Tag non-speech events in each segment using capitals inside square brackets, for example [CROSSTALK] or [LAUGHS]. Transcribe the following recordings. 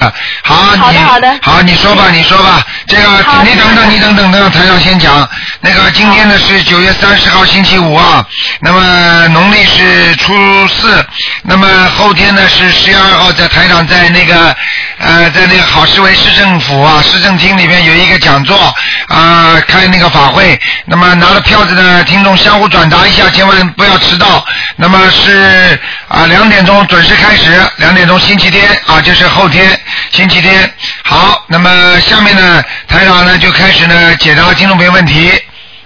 好，好的你好的好，你说吧，你说吧。这个，好你等等，你等等，等台长先讲。那个，今天呢是九月三十号星期五啊，那么农历是初四，那么后天呢是十月二号，在台长在那个呃，在那个好市委市政府啊市政厅里面有一个讲座啊、开那个法会，那么拿了票子的听众相互转达一下，千万不要迟到。那么是啊两点钟准时开始，两点钟星期天啊，就是后天星期天。好，那么下面呢，台长呢就开始呢解答听众朋友问题。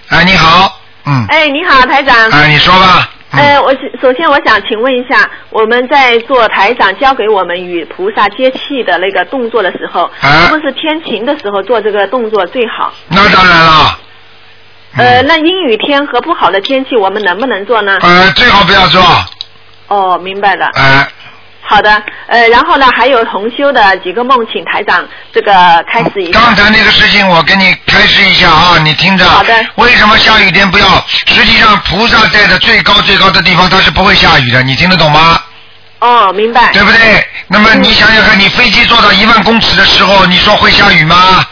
哎，你好，嗯，哎，你好，台长。哎，你说吧。嗯呃，我是首先我想请问一下，我们在做台长教给我们与菩萨接气的那个动作的时候，啊是不是天晴的时候做这个动作最好？那当然了。呃，嗯那阴雨天和不好的天气，我们能不能做呢？呃，最好不要做，哦，明白了。哎、好的，呃，然后呢，还有同修的几个梦，请台长这个开始一下。刚才那个事情，我给你开示一下啊，你听着。好的为什么下雨天不要？实际上，菩萨在的最高最高的地方，它是不会下雨的，你听得懂吗？哦，明白。对不对？那么你想想看，你飞机坐到一万公尺的时候，你说会下雨吗？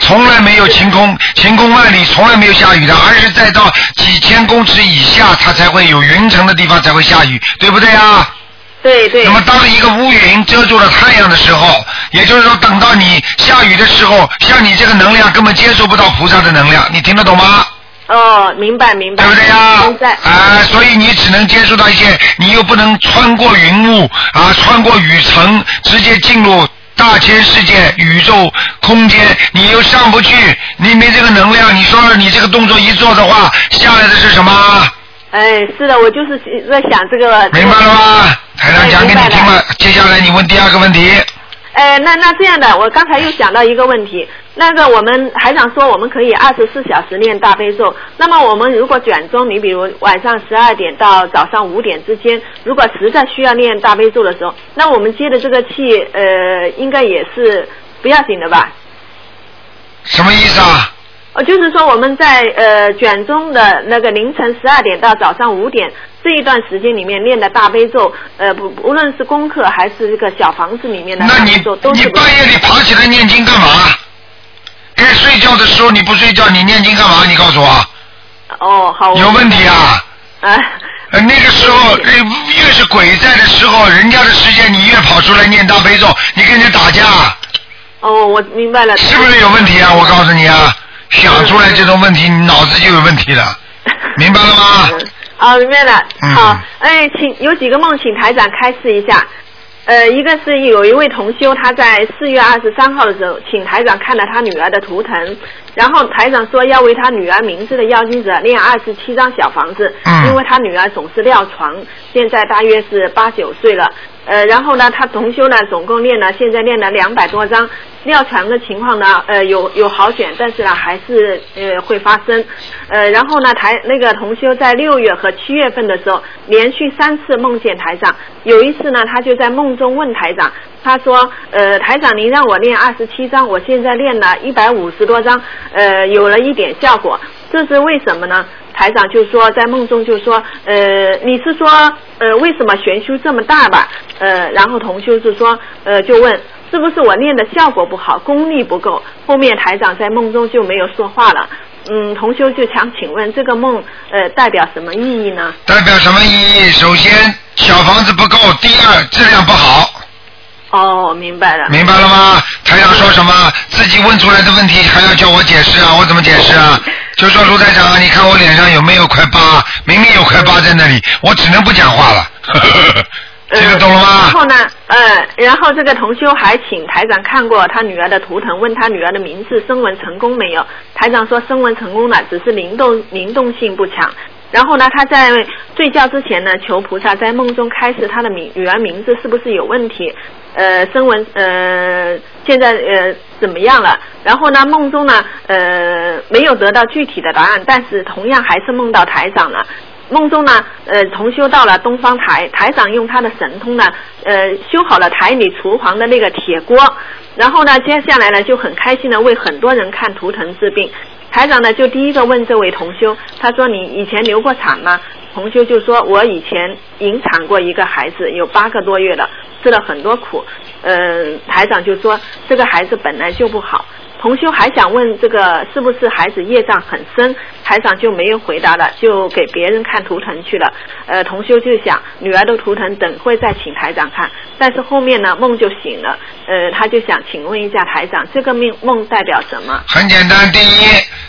从来没有晴空，晴空万里，从来没有下雨的，而是在到几千公尺以下，它才会有云层的地方才会下雨，对不对啊？对对那。么当一个乌云遮住了太阳的时候，也就是说，等到你下雨的时候，像你这个能量根本接收不到菩萨的能量，你听得懂吗？哦，明白明白。对不对。啊，所以你只能接触到一些，你又不能穿过云雾啊，穿过雨层，直接进入大千世界、宇宙空间，你又上不去，你没这个能量。你说你这个动作一做的话，下来的是什么？哎，是的，我就是在想这个。明白了吗？台长讲给你听了，接下来你问第二个问题。哎，那那这样的，我刚才又想到一个问题，那个我们台长说我们可以二十四小时念大悲咒，那么我们如果卷宗，你比如晚上十二点到早上五点之间，如果实在需要念大悲咒的时候，那我们接的这个气，呃，应该也是不要紧的吧？什么意思啊？呃，就是说我们在呃卷宗的那个凌晨十二点到早上五点这一段时间里面念的大悲咒，呃不无论是功课还是这个小房子里面的咒，都你半夜里爬起来念经干嘛？该睡觉的时候你不睡觉，你念经干嘛？你告诉我，哦好有问题啊？啊。呃，那个时候，[LAUGHS] 呃越是鬼在的时候，人家的时间你越跑出来念大悲咒，你跟人家打架，哦，我明白了。是不是有问题啊？我告诉你啊，想出来这种问题，你脑子就有问题了，[LAUGHS] 明白了吗？啊，明白了。嗯好，哎，请有几个梦，请台长开示一下。呃，一个是有一位同修，他在四月二十三号的时候，请台长看了他女儿的图腾，然后台长说要为他女儿名字的要经者念二十七张小房子，嗯因为他女儿总是尿床，现在大约是八九岁了。呃，然后呢，他同修呢，总共练了，现在练了两百多张。尿床的情况呢，呃，有有好转，但是呢，还是呃会发生。呃，然后呢，台那个同修在六月和七月份的时候，连续三次梦见台长。有一次呢，他就在梦中问台长，他说：“呃，台长，您让我练二十七张，我现在练了一百五十多张，呃，有了一点效果，这是为什么呢？”台长就说，在梦中就说，呃，你是说，呃，为什么悬修这么大吧？呃，然后同修就说，呃，就问是不是我念的效果不好，功力不够？后面台长在梦中就没有说话了。嗯，同修就想请问这个梦，呃，代表什么意义呢？代表什么意义？首先，小房子不够；第二，质量不好。哦，明白了。明白了吗？台长说什么？自己问出来的问题还要叫我解释啊？我怎么解释啊？就说卢台长啊，你看我脸上有没有块疤？明明有块疤在那里，我只能不讲话了。[LAUGHS] 听得懂了吗然？后呢，呃，然后这个同修还请台长看过他女儿的图腾，问他女儿的名字声纹成功没有？台长说声纹成功了，只是灵动灵动性不强。然后呢，他在睡觉之前呢，求菩萨在梦中开示他的名女儿名字是不是有问题？呃，声纹呃现在呃怎么样了？然后呢，梦中呢呃没有得到具体的答案，但是同样还是梦到台长了。梦中呢，呃，同修到了东方台，台长用他的神通呢，呃，修好了台里厨房的那个铁锅，然后呢，接下来呢就很开心的为很多人看图腾治病。台长呢就第一个问这位同修，他说你以前流过产吗？同修就说我以前引产过一个孩子，有八个多月了。吃了很多苦。嗯，台长就说这个孩子本来就不好。同修还想问这个是不是孩子业障很深，台长就没有回答了，就给别人看图腾去了。呃，同修就想女儿的图腾等会再请台长看，但是后面呢梦就醒了，呃，他就想请问一下台长，这个梦梦代表什么？很简单，第一，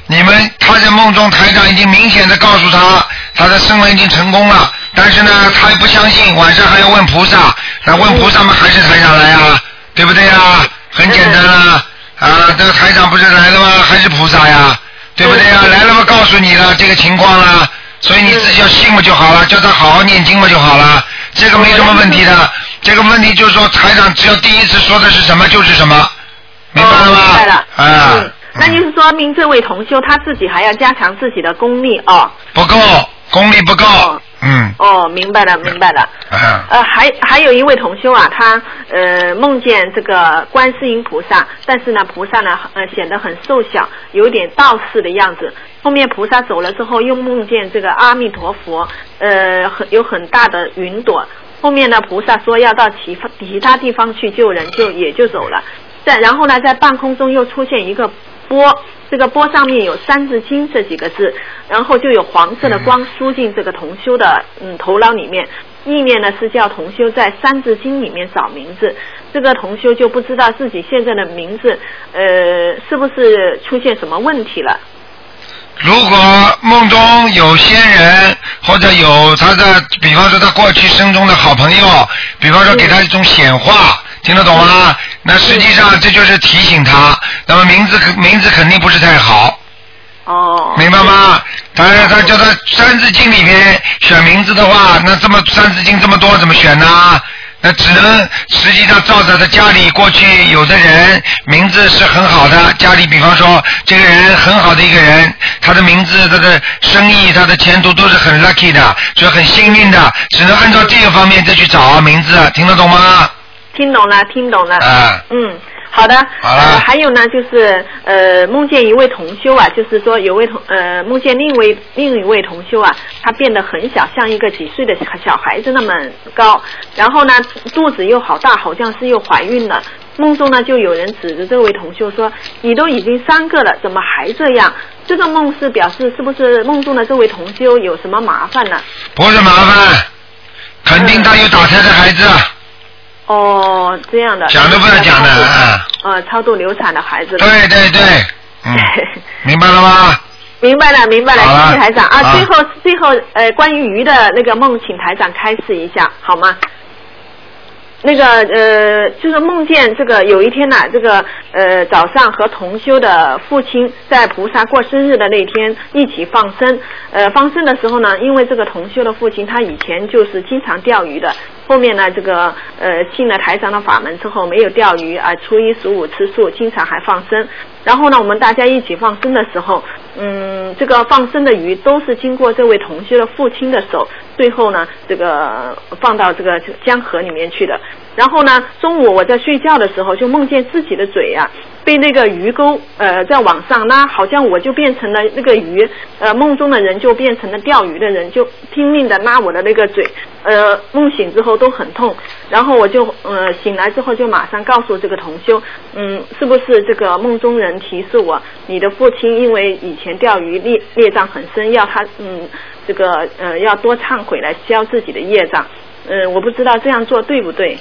你们他在梦中台长已经明显的告诉他，他的声纹已经成功了，但是呢，他又不相信，晚上还要问菩萨，那问菩萨嘛，还是台长来啊，对不对呀？很简单啊。啊，这个台长不是来了吗？还是菩萨呀，对不对呀？来了嘛，告诉你了这个情况了，所以你自己要信嘛就好了，叫他好好念经嘛就好了，这个没什么问题的。这个问题就是说，台长只要第一次说的是什么就是什么，明白了吗？明白了。啊。那就是说明这位同修他自己还要加强自己的功力哦。不够，功力不够。嗯。哦，明白了，明白了。呃，还还有一位同修啊，他呃梦见这个观世音菩萨，但是呢，菩萨呢呃显得很瘦小，有点道士的样子。后面菩萨走了之后，又梦见这个阿弥陀佛，呃很有很大的云朵。后面呢，菩萨说要到其其他地方去救人，就也就走了。在然后呢，在半空中又出现一个波。这个波上面有《三字经》这几个字，然后就有黄色的光输进这个同修的嗯头脑里面，意念呢是叫同修在《三字经》里面找名字。这个同修就不知道自己现在的名字呃是不是出现什么问题了。如果梦中有仙人或者有他的，比方说他过去生中的好朋友，比方说给他一种显化。听得懂吗？那实际上这就是提醒他，那么名字名字肯定不是太好。哦。明白吗？当然，他叫他《三字经》里面选名字的话，那这么《三字经》这么多，怎么选呢？那只能实际上照着他家里过去有的人名字是很好的，家里比方说这个人很好的一个人，他的名字、他的生意、他的前途都是很 lucky 的，所以很幸运的，只能按照这个方面再去找名字，听得懂吗？听懂了，听懂了。啊。嗯，好的。好呃，还有呢，就是呃，梦见一位同修啊，就是说有位同呃，梦见另一位另一位同修啊，他变得很小，像一个几岁的小孩子那么高，然后呢，肚子又好大，好像是又怀孕了。梦中呢，就有人指着这位同修说：“你都已经三个了，怎么还这样？”这个梦是表示是不是梦中的这位同修有什么麻烦呢？不是麻烦，肯定他有打胎的孩子。哦，这样的。讲都不要讲的啊。呃，超度流产的孩子。对对对，嗯，[LAUGHS] 明白了吗？明白了，明白了，谢谢台长啊。最后，最后，呃，关于鱼的那个梦，请台长开示一下，好吗？那个呃，就是梦见这个有一天呐，这个呃早上和同修的父亲在菩萨过生日的那天一起放生。呃，放生的时候呢，因为这个同修的父亲他以前就是经常钓鱼的，后面呢这个呃进了台长的法门之后没有钓鱼啊，初一十五吃素，经常还放生。然后呢，我们大家一起放生的时候，嗯，这个放生的鱼都是经过这位同修的父亲的手，最后呢这个放到这个江河里面去的。然后呢，中午我在睡觉的时候就梦见自己的嘴呀被那个鱼钩呃在往上拉，好像我就变成了那个鱼，呃梦中的人就变成了钓鱼的人，就拼命的拉我的那个嘴，呃梦醒之后都很痛，然后我就呃醒来之后就马上告诉这个同修，嗯是不是这个梦中人能提示我，你的父亲因为以前钓鱼孽孽障很深，要他嗯这个呃要多忏悔来消自己的业障，嗯我不知道这样做对不对。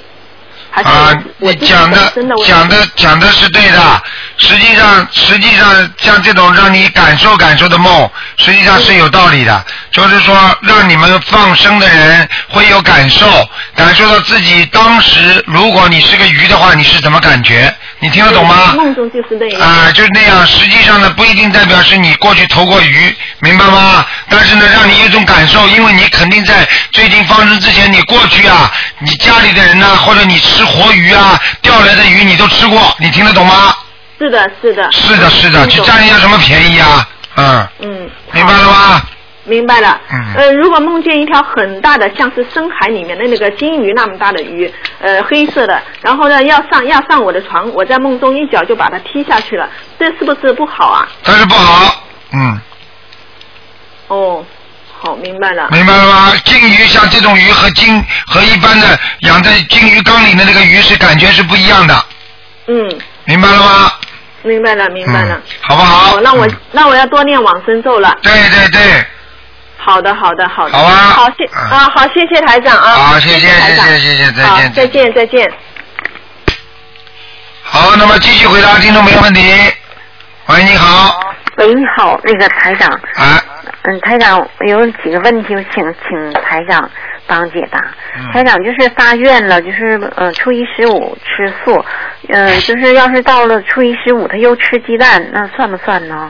啊，你讲的讲的讲的是对的。实际上，实际上像这种让你感受感受的梦，实际上是有道理的。就是说，让你们放生的人会有感受，感受到自己当时，如果你是个鱼的话，你是怎么感觉？你听得懂吗？梦中就是那样。啊，就是那样。实际上呢，不一定代表是你过去投过鱼，明白吗？但是呢，让你有一种感受，因为你肯定在最近放生之前，你过去啊，你家里的人呢，或者你吃活鱼啊，钓来的鱼你都吃过，你听得懂吗？是的，是的。是的，是的，去占人家什么便宜啊？嗯。嗯。明白了吗？明白了。嗯。呃，如果梦见一条很大的，像是深海里面的那个金鱼那么大的鱼，呃，黑色的，然后呢要上要上我的床，我在梦中一脚就把它踢下去了，这是不是不好啊？这是不好，嗯。哦，好，明白了。明白了吗？金鱼像这种鱼和金和一般的养在金鱼缸里的那个鱼是感觉是不一样的，嗯，明白了吗？明白了，明白了嗯。好不好？哦，那我嗯那我要多念往生咒了。对对对，好的，好的，好的。好啊好，谢嗯啊，好，谢谢台长啊。好谢谢谢谢谢谢再见再见再见，再见。好，那么继续回答听众朋友问题。喂，你好，喂，你好，那个台长，啊，嗯，台长有几个问题，我请请台长帮解答。嗯台长就是发愿了，就是呃初一十五吃素，嗯、就是要是到了初一十五他又吃鸡蛋，那算不算呢？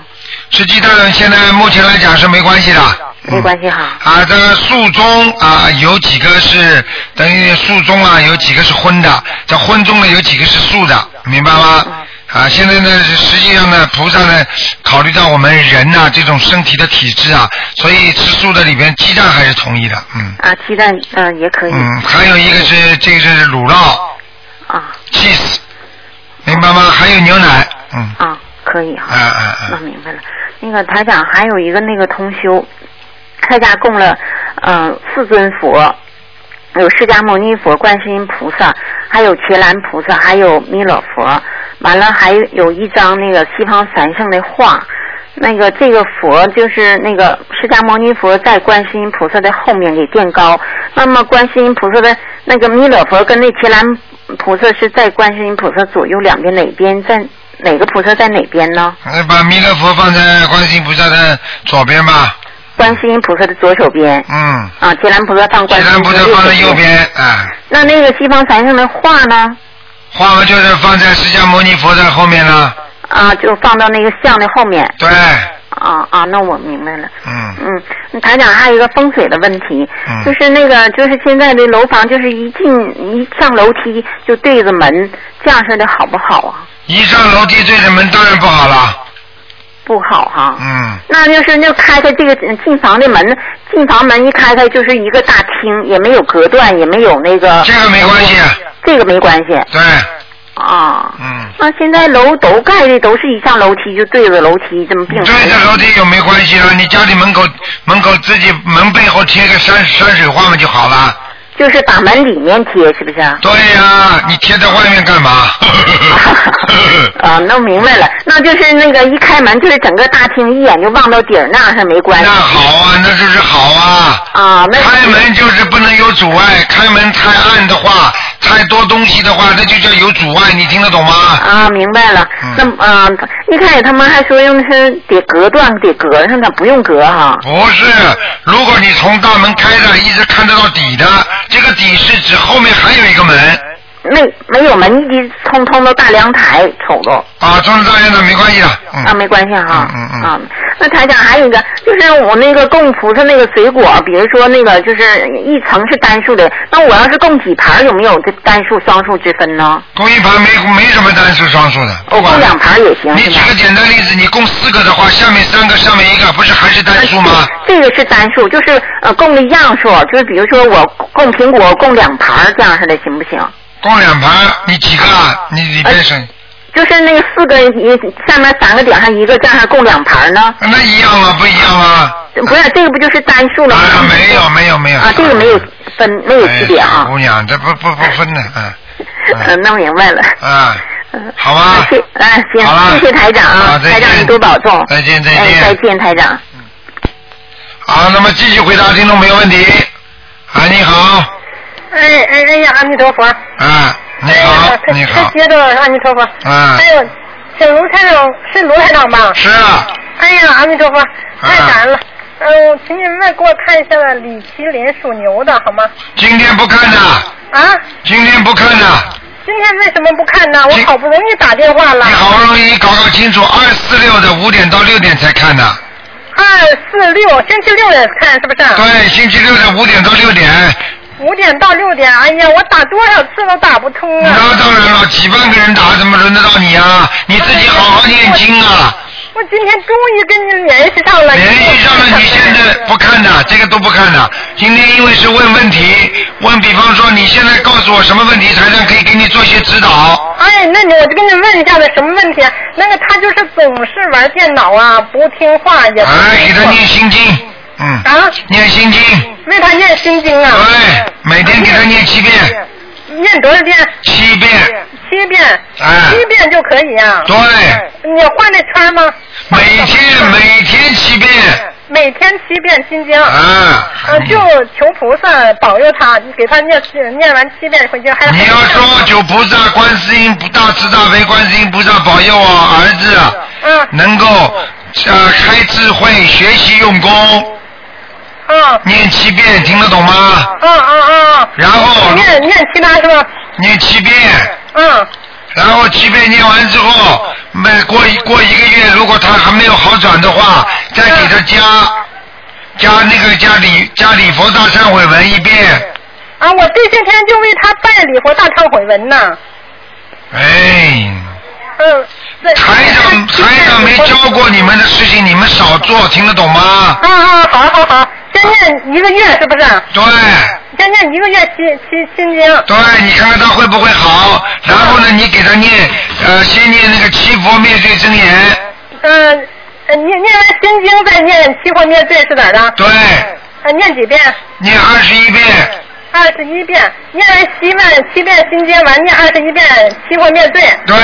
吃鸡蛋现在目前来讲是没关系的，没关系哈。啊，这个素中啊，有几个是等于素中啊，有几个是荤的，这荤中呢有几个是素的，明白吗？啊，现在呢，实际上呢，菩萨呢，考虑到我们人呐、这种身体的体质啊，所以吃素的里边鸡蛋还是同意的，嗯啊，鸡蛋嗯、呃也可以。嗯，还有一个是这个是乳酪啊 cheese，明白吗？还有牛奶，嗯，啊，可以哈。啊啊啊，那明白了。那个台长还有一个那个同修，他家供了嗯、呃四尊佛，有释迦牟尼佛、观世音菩萨，还有伽蓝菩萨，还有弥勒佛。完了还有一张那个西方三圣的画。那个这个佛就是那个释迦牟尼佛在观世音菩萨的后面给垫高，那么观世音菩萨的那个弥勒佛跟那伽蓝菩萨是在观世音菩萨左右两边哪边在哪个菩萨在哪边呢？把弥勒佛放在观世音菩萨的左边吧，观世音菩萨的左手边，嗯，啊，伽蓝菩萨放观世其他菩音菩萨萨放在右边。边，哎。那那个西方三圣的画呢？画嘛就是放在释迦牟尼佛的后面呢，啊，就放到那个像的后面。对，啊啊，那我明白了。嗯，嗯，台长还有一个风水的问题，嗯就是那个就是现在的楼房，就是一进一上楼梯就对着门，这样式的好不好啊？一上楼梯对着门当然不好了，不好哈。嗯，那就是就开开这个嗯进房的门，进房门一开开就是一个大厅，也没有隔断，也没有那个。这个没关系，这个没关系对，啊。嗯，那现在楼都盖的都是一上楼梯就对着楼梯这么并排。对着楼梯有没关系了？你家里门口门口自己门背后贴个山山水画嘛就好了。就是把门里面贴，是不是？对呀、你贴在外面干嘛？[LAUGHS] 啊，弄明白了，那就是那个一开门就是整个大厅一眼就望到底儿，那样是没关系那好啊，那就是好啊。啊。那开门就是不能有阻碍，开门太暗的话，太多东西的话，那就叫有阻碍，你听得懂吗？啊，明白了。嗯那啊、一开始他们还说用的是得隔断，得隔上的，不用隔哈。不是，如果你从大门开着，一直看得到底的，这个底是指后面还有一个门没没有门，一直通通到大阳台瞅着。啊，中大院的没关系的，嗯，啊，没关系哈。嗯嗯嗯啊，那台长还有一个，就是我那个供菩萨那个水果，比如说那个就是一层是单数的，那我要是供几盘，有没有这单数双数之分呢？供一盘没没什么单数双数的，不管供两盘也行？你举个简单例子，你供四个的话，下面三个，上面一个，不是还是单数吗？这个是单数，就是呃供的样数，就是比如说我供苹果供两盘这样式的，行不行？供两盘，你几个啊？你里边是就是那个四个一下面三个点上一个，这样供两盘呢？那一样吗？不一样吗？不是，这个不就是单数了吗？啊，没有没有没有。啊，这个没有分，没有区别哎啊。姑娘，这不不不分的，嗯 [LAUGHS] 嗯，弄明白了。啊，嗯好吧谢，啊，行好了，谢谢台长啊台长你多保重。再见再见，再见。台长。好，那么继续回答听众朋友问题。啊，你好，哎哎哎呀，阿弥陀佛！啊，你哎好呀，你好，接着阿弥陀佛。啊还有，请卢台长是卢台长吧？是啊，哎呀，阿弥陀佛，太感恩了。嗯、我请你们给我看一下李麒麟属牛的好吗？今天不看的，啊，今天不看的，今天为什么不看呢？我今好不容易打电话了你。好不容易搞搞清楚，二四六的五点到六点才看的，二四六，星期六也看是不是？对，星期六的五点到六点，五点到六点，哎呀，我打多少次都打不通啊！那当然了，几万个人打，怎么轮得到你啊？你自己好好念经啊！我今天终于跟你联系上了。联系上了，你现在不看的，这个都不看的。今天因为是问问题，问比方说你现在告诉我什么问题，台上可以给你做些指导。哎，那你我就跟你问一下子什么问题？那个他就是总是玩电脑啊，不听话，也不哎，给他念心经，嗯，啊，念心经，为他念心经啊。对，每天给他念七遍，念多少遍？七遍，七遍。哎七遍就可以啊。对，你换那圈吗？每天每天七遍，每天七遍心经。啊呃，就求菩萨保佑他，你给他念念完七遍回去还。你要说求菩萨、观世音大慈大悲观世音菩萨保佑我儿子啊嗯能够呃开智慧、学习用功，啊念七遍，听得懂吗？嗯嗯嗯！然后念念其他是吧？念七遍，嗯然后七遍念完之后，每过一过一个月，如果他还没有好转的话，再给他加加那个加礼加礼佛大忏悔文一遍。啊，我这些天就为他拜礼佛大忏悔文呢。哎，嗯。对台长台长没教过你们的事情，你们少做，听得懂吗？啊啊，好好好，先念一个月是不是？对先念一个月心心心经。对，你看看他会不会好？然后呢，你给他念呃，先念那个七佛灭罪真言，嗯、呃，念念完心经再念七佛灭罪是哪儿的？对，呃，念几遍？念二十一遍，二十一遍。念完七万七遍心经，完念二十一遍七佛灭罪，对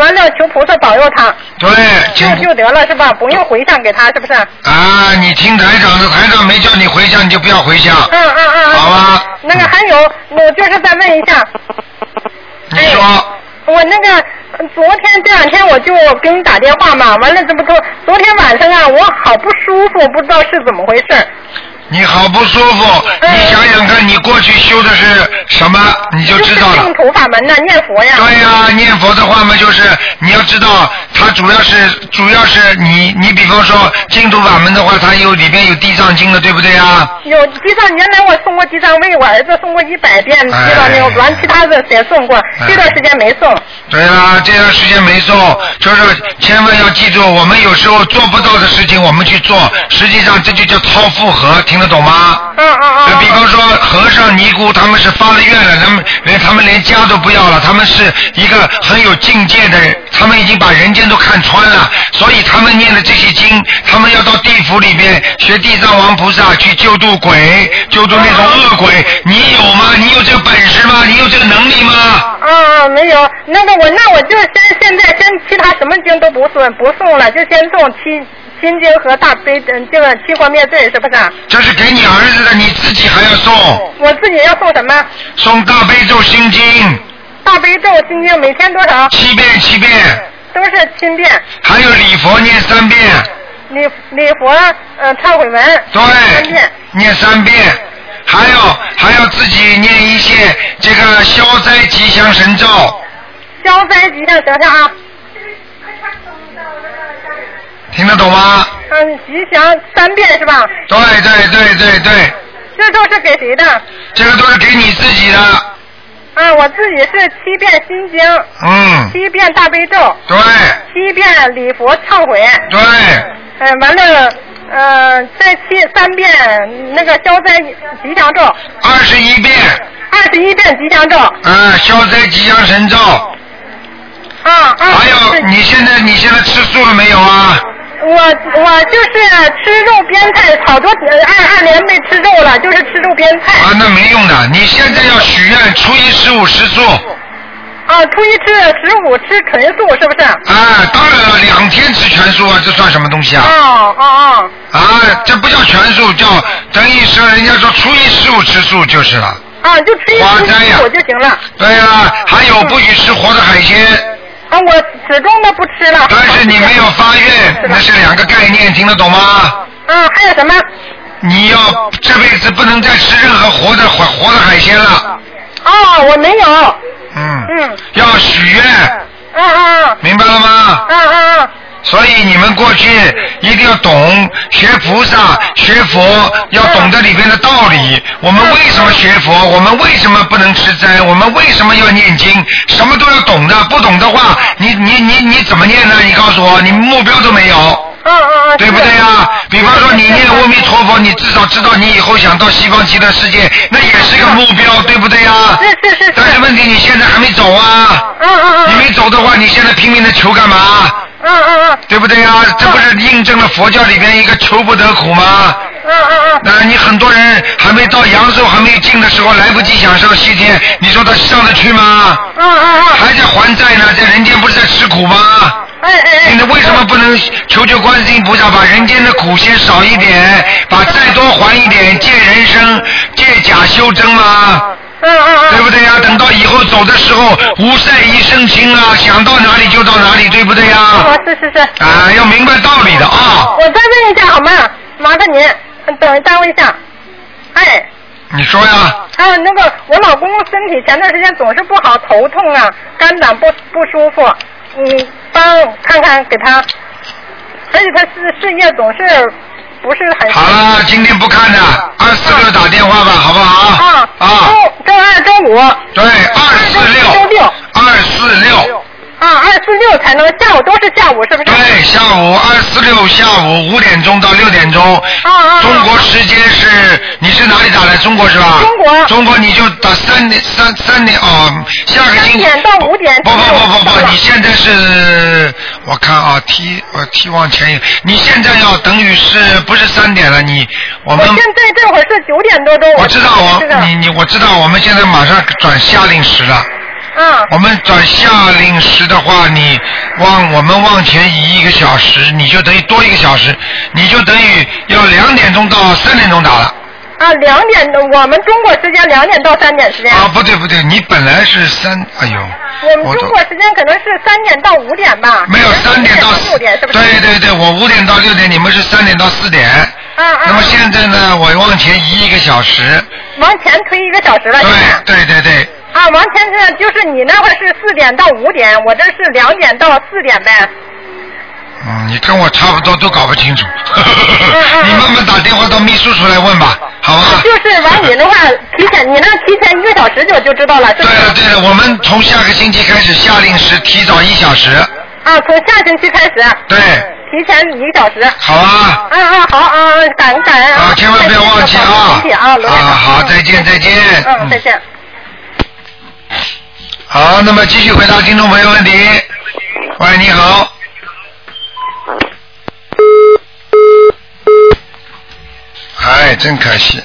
完了求菩萨保佑他，对，请就就得了是吧？不用回向给他是不是？啊，你听台长的，台长没叫你回向，你就不要回向。嗯嗯嗯。嗯好吧那个还有，我就是再问一下，你说，我那个呃昨天这两天我就给你打电话嘛，完了这不都昨天晚上啊，我好不舒服，不知道是怎么回事。你好不舒服，嗯你想想看，你过去修的是什么，你就知道了净。土法门呐，念佛呀。对呀、念佛的话嘛，就是你要知道，它主要是主要是你你比方说净土法门的话，它有里边有地藏经的，对不对呀？有地藏，原来我送过地藏为我儿子送过一百遍地藏经，完其他的也送过，哎这段时间没送。对呀，这段时间没送，就是千万要记住，我们有时候做不到的事情我们去做，实际上这就叫掏负荷，听得懂吗？嗯嗯嗯。比方说和尚尼姑他们是发了愿了，他们连他们连家都不要了，他们是一个很有境界的人，他们已经把人间都看穿了，所以他们念的这些经，他们要到地府里边学地藏王菩萨去救度鬼，救度那种恶鬼，你有吗？你有这个本事吗？你有这个能力吗？啊啊，没有，那个我那我就先现在先其他什么经都不送不送了，就先送七心经和大悲嗯这个七佛灭罪是不是？这是给你儿子的，你自己还要送，我自己要送什么？送大悲咒心经。大悲咒心经每天多少？七遍七遍，都是七遍。还有礼佛念三遍，礼礼佛呃忏悔文。对三遍，，念三遍，还有还要自己念一些这个消灾吉祥神咒，消灾吉祥神咒啊，听得懂吗？嗯吉祥三遍是吧？对对对对对，这都是给谁的？这个都是给你自己的，啊，我自己是七遍心经，嗯，七遍大悲咒，对。七遍礼佛忏悔，对，嗯，完了，呃，再七三遍那个消灾吉祥咒，二十一遍，二十一遍吉祥咒，嗯，消灾吉祥神咒，啊啊。还有你现在你现在吃素了没有啊？我我就是吃肉边菜，好多二二年没吃肉了，就是吃肉边菜。啊，那没用的，你现在要许愿，初一十五吃素。啊，初一吃十五吃纯素是不是？啊，当然了，两天吃全素啊，这算什么东西啊？哦哦哦。啊，这不叫全素，叫等于是人家说初一十五吃素就是了。啊，就吃一吃花斋呀素就行了。对呀，还有不许吃活的海鲜，啊，我始终都不吃了。但是你没有发愿，那是两个概念，听得懂吗？啊，还有什么？你要这辈子不能再吃任何活的活活的海鲜了，哦，我没有。嗯，嗯。要许愿，嗯嗯明白了吗？啊啊啊！所以你们过去一定要懂学菩萨、学佛，要懂得里边的道理。我们为什么学佛？我们为什么不能吃斋？我们为什么要念经？什么都要懂的，不懂的话，你你你你怎么念呢？你告诉我，你目标都没有。[LAUGHS] 对不对呀？[LAUGHS] 比方说你念阿弥陀佛，你至少知道你以后想到西方极乐世界，[LAUGHS] 那也是个目标，对不对呀？是是是是。但是问题你现在还没走啊！嗯嗯嗯。你没走的话，你现在拼命的求干嘛？嗯嗯嗯。对不对呀？这不是印证了佛教里边一个求不得苦吗？嗯嗯嗯。那你很多人还没到阳寿还没有尽的时候，来不及享受西天，你说他上得去吗？嗯嗯嗯。还在还债呢，在人间不是在吃苦吗？哎哎哎。你为什么不能求求观世音菩萨，把人间的苦先少一点，把债多还一点，借人生，借假修真吗？嗯嗯嗯。对不对呀？等到以后走的时候，无债一身轻啊，想到哪里就到哪里，对不对呀？哦，是是是。啊，要明白道理的啊！我再问一下好吗？麻烦您，等耽误一下。哎。你说呀。啊，那个我老公身体前段时间总是不好，头痛啊，肝胆不不舒服，你帮看看给他，所以他是事业总是不是很。好了，今天不看了，二四六打电话吧，好不好？啊啊。周周二、周五。对，二四。六。二四六。啊，二四六才能下午都是下午，是不是？对，下午二四六下午五点钟到六点钟。啊啊。中国时间是，你是哪里打来？中国是吧？中国。中国你就打三点三三点哦，下个星期。三点到五点。不不不不不，你现在是，我看啊，T 我 T 往前一，你现在要等于是不是三点了？你我们。我现在这会儿是九点多钟。我知道我你你我知道我们现在马上转夏令时了。嗯。我们转夏令时的话，你往我们往前移一个小时，你就等于多一个小时，你就等于要两点钟到三点钟打了。啊，两点，我们中国时间两点到三点时间。啊，不对不对，你本来是三，哎呦。我们中国时间可能是三点到五点吧。没有三点到六点是不是？对对对，我五点到六点，你们是三点到四点。啊啊。那么现在呢，我往前移一个小时。往前推一个小时了。对对对对。啊，王先生就是你那会儿是四点到五点，我这是两点到四点呗。嗯，你跟我差不多，都搞不清楚。[LAUGHS] 你慢慢打电话到秘书处来问吧，好吧？就是完你的话，提前你那提前一个小时就就知道了。对了对了，我们从下个星期开始下令时提早一小时。啊，从下星期开始。对。提前一个小时。好啊。嗯嗯，好啊，感恩感恩。啊，千万不要忘记啊！啊，好，再见再见。嗯，再见。好，那么继续回答听众朋友问题。喂，你好。哎，真可惜。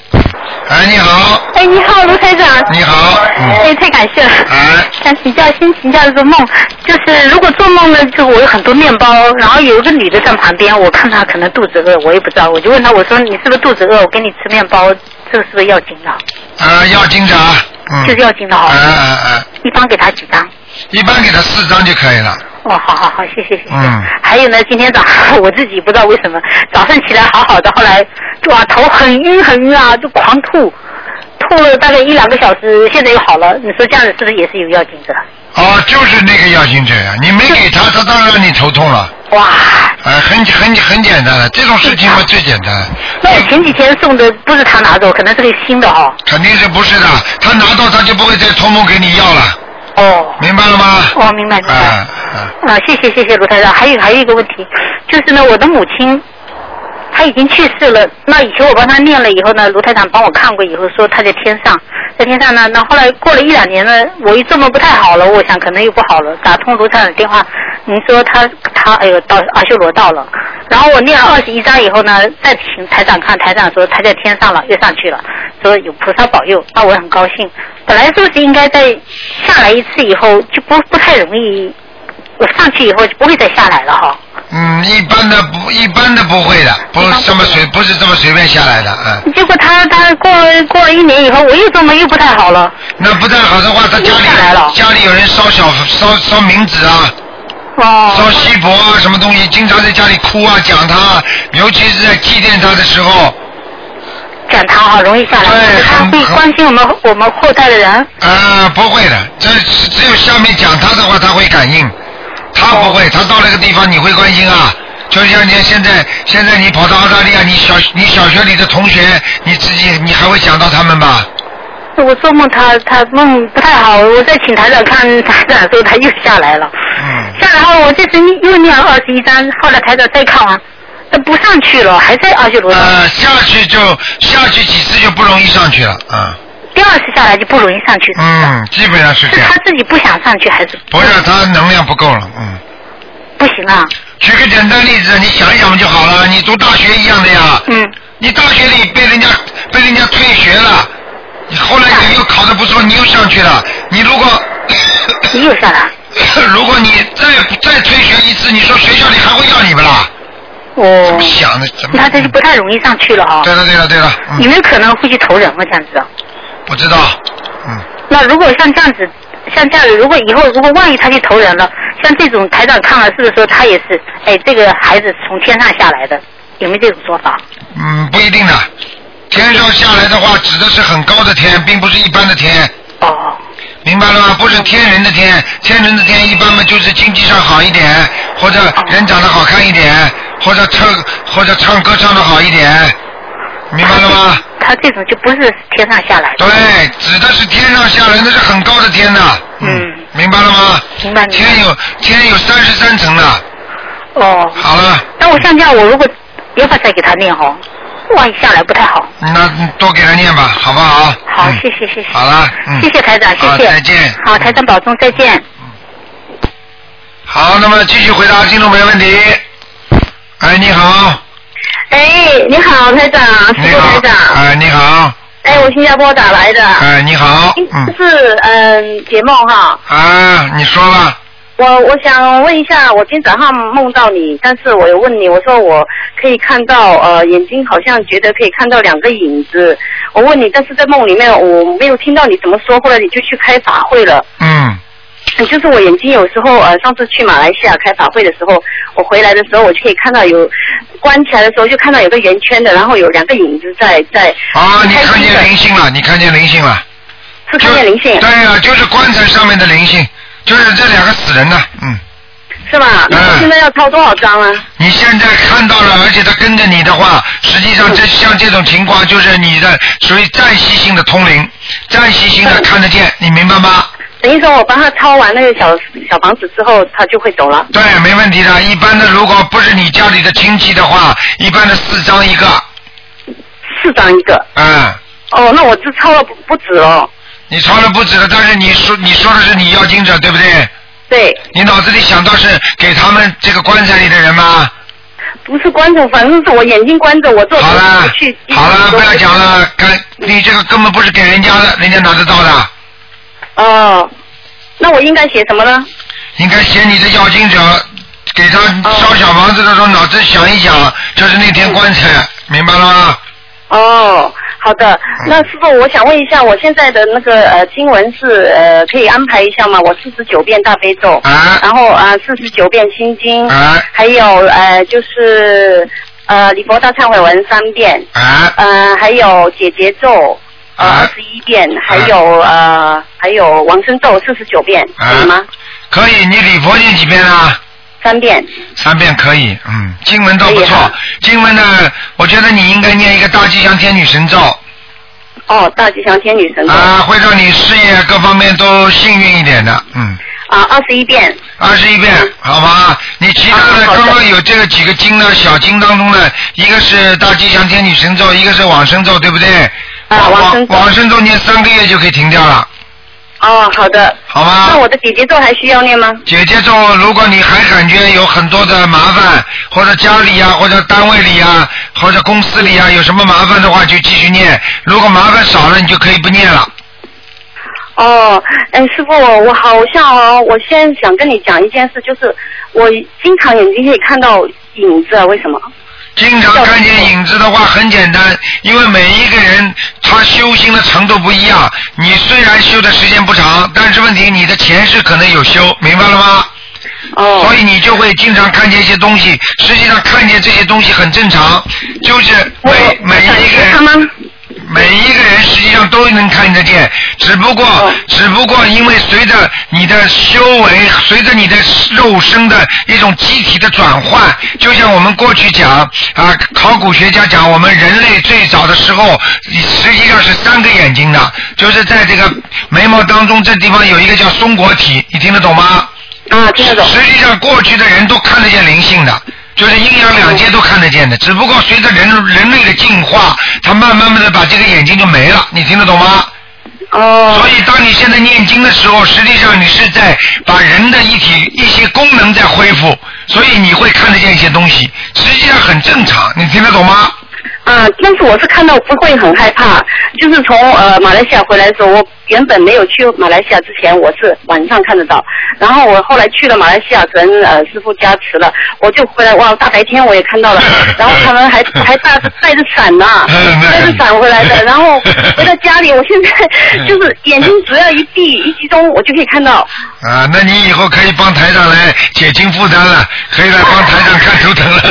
哎，你好。哎，你好，卢台长。你好。哎，太感谢了。哎。想请教，先请教一个梦，就是如果做梦呢，就我有很多面包，然后有一个女的在旁边，我看她可能肚子饿，我也不知道，我就问她，我说你是不是肚子饿？我给你吃面包，这个是不是要紧的？啊，要紧的。嗯。就是要紧的哦。嗯嗯嗯。一般给他几张？一般给他四张就可以了。哦，好好好，谢谢谢谢。嗯。还有呢，今天早上我自己不知道为什么早上起来好好的，后来哇头很晕很晕啊，就狂吐，吐了大概一两个小时，现在又好了。你说这样子是不是也是有药精者？哦，就是那个药性者呀，你没给他，他当然让你头痛了。哇。哎，很很很简单的，这种事情嘛最简单。那我前几天送的不是他拿走，可能是个新的哦。肯定是不是的，他拿到他就不会再托梦给你要了。哦，明白了吗？哦，明白明白。啊啊，谢谢谢谢卢台长。还有还有一个问题，就是呢，我的母亲，他已经去世了。那以前我帮他念了以后呢，卢台长帮我看过以后说他在天上，在天上呢。那后来过了一两年呢，我一做梦不太好了，我想可能又不好了，打通卢台长的电话，您说他他哎呦到阿修罗到了，然后我念了二十一章以后呢，再请台长看，台长说他在天上了，又上去了，说有菩萨保佑，那我很高兴。本来说是应该在下来一次以后就不不太容易，我上去以后就不会再下来了哈。嗯，一般的不一般的不会的，不这么随不是这么随便下来的，嗯。结果他他过过了一年以后，我又做梦又不太好了。那不太好的话，他家里来了家里有人烧小烧烧冥纸啊，哦，烧锡箔啊，什么东西，经常在家里哭啊，讲他，尤其是在祭奠他的时候。讲他好容易下来，他会关心我们我们后代的人。啊，不会的，这只有下面讲他的话，他会感应，他不会，他到那个地方你会关心啊。就像你现在现在你跑到澳大利亚，你小你小学里的同学，你自己你还会想到他们吧？我做梦他他梦不太好，我在请台长看台长的时候他又下来了。嗯。下来后我这次又念了二十一章，后来台长再看完。他不上去了，还在阿修罗。呃，下去就下去几次就不容易上去了，啊。第二次下来就不容易上去。嗯，基本上是这样。是他自己不想上去还是？不是，他能量不够了，嗯。不行啊。举个简单例子，你想一想不就好了？你读大学一样的呀。嗯。你大学里被人家被人家退学了，你后来你又考的不错，你又上去了。你如果 [COUGHS] 你又下来？[COUGHS] 如果你再再退学一次，你说学校里还会要你不啦？哦，想的怎么？那这就不太容易上去了哈。对了对了对了，嗯，有没有可能会去投人啊？这样子啊？不知道，嗯，那如果像这样子，像这样子，如果以后如果万一他去投人了，像这种台长看了，是不是说他也是？哎，这个孩子从天上下来的，有没有这种说法？嗯，不一定的。天上下来的话，指的是很高的天，并不是一般的天。哦。明白了吗？不是天人的天，天人的天一般嘛就是经济上好一点，或者人长得好看一点，或者唱或者唱歌唱得好一点，明白了吗？他这种就不是天上下来的。对，指的是天上下来，那是很高的天呐。嗯。明白了吗？明白。天有天有三十三层的。哦。好了。那我像这样，我如果要不要再给他念哦？万一下来不太好。那多给他念吧，好不好？好，嗯谢谢谢谢。好了，嗯。谢谢台长，谢好谢。再见。好，台长保重，再见。好，那么继续回答听众朋友问题。哎，你好，哎，你好，台长，是你好台长。，哎，你好，哎，我新加坡打来的。哎，你好，嗯，是嗯解梦哈。啊，你说吧，我我想问一下，我今天早上梦到你，但是我有问你，我说我可以看到呃眼睛好像觉得可以看到两个影子。我问你，但是在梦里面我没有听到你怎么说，后来你就去开法会了。嗯，就是我眼睛有时候呃，上次去马来西亚开法会的时候，我回来的时候，我就可以看到有关起来的时候就看到有个圆圈的，然后有两个影子在在。啊，你看见灵性了，你看见灵性了，是看见灵性。对呀、就是棺材上面的灵性，就是这两个死人呢，嗯，是吧？那我现在要抄多少张啊？你现在看到了，而且他跟着你的话，实际上这像这种情况就是你的属于暂时性的通灵，暂时性的看得见，你明白吗？等于说我帮他抄完那个小小房子之后，他就会走了。对，没问题的。一般的，如果不是你家里的亲戚的话，一般的四张一个。四张一个。嗯。哦，那我这抄了不不止哦。你抄了不止了，但是你说你说的是你要经者，对不对？对。你脑子里想到是给他们这个棺材里的人吗？不是关着，反正是我眼睛关着，我做好了去。好了，不要讲了，跟你这个根本不是给人家的，人家拿得到的。哦，那我应该写什么呢？应该写你的要经者，给他烧小房子的时候，脑子想一想，就是那天棺材，明白了吗？哦，好的。嗯那师傅，我想问一下，我现在的那个呃经文是呃可以安排一下吗？我四十九遍大悲咒，啊然后啊四十九遍心经，啊还有呃就是呃礼佛大忏悔文三遍，啊呃还有解结咒呃二十一遍，还有呃还有往生咒四十九遍，可以吗？可以，你礼佛念几遍啊？三遍。三遍可以，嗯，经文倒不错。经文呢，我觉得你应该念一个大吉祥天女神咒哦，大吉祥天女神咒啊，会让你事业各方面都幸运一点的，嗯。啊二十一遍。二十一遍，好吧？你其他的刚刚有这个几个经呢，小经当中呢，一个是大吉祥天女神咒，一个是往生咒，对不对？啊往生咒往生咒念三个月就可以停掉了，哦，好的。好吗？那我的姐姐咒还需要念吗？姐姐咒，如果你还感觉有很多的麻烦，或者家里呀、或者单位里呀、或者公司里呀、有什么麻烦的话，就继续念。如果麻烦少了，你就可以不念了。哦，哎，师傅，我好像哦，我先想跟你讲一件事，就是我经常眼睛可以看到影子，为什么？经常看见影子的话很简单，因为每一个人他修行的程度不一样。你虽然修的时间不长，但是问题你的前世可能有修，明白了吗？哦。所以你就会经常看见一些东西，实际上看见这些东西很正常，就是每每一个人。每一个人实际上都能看得见，只不过，哦只不过因为随着你的修为，随着你的肉身的一种机体的转换，就像我们过去讲啊，考古学家讲，我们人类最早的时候，实际上是三个眼睛的，就是在这个眉毛当中这地方有一个叫松果体，你听得懂吗？啊，听得懂。实际上过去的人都看得见灵性的。就是阴阳两界都看得见的，只不过随着人人类的进化，它慢慢慢的把这个眼睛就没了，你听得懂吗？哦。所以当你现在念经的时候，实际上你是在把人的一体一些功能在恢复，所以你会看得见一些东西，实际上很正常，你听得懂吗？啊，但是我是看到不会很害怕，就是从呃马来西亚回来的时候，我原本没有去马来西亚之前，我是晚上看得到，然后我后来去了马来西亚，可能呃师傅加持了，我就回来哇，大白天我也看到了，[LAUGHS] 然后他们还还带带着伞呐、带着伞回来的，[LAUGHS] 然后回到家里，我现在就是眼睛只要一闭一集中，我就可以看到。啊，那你以后可以帮台长来减轻负担了，可以来帮台长看头疼了。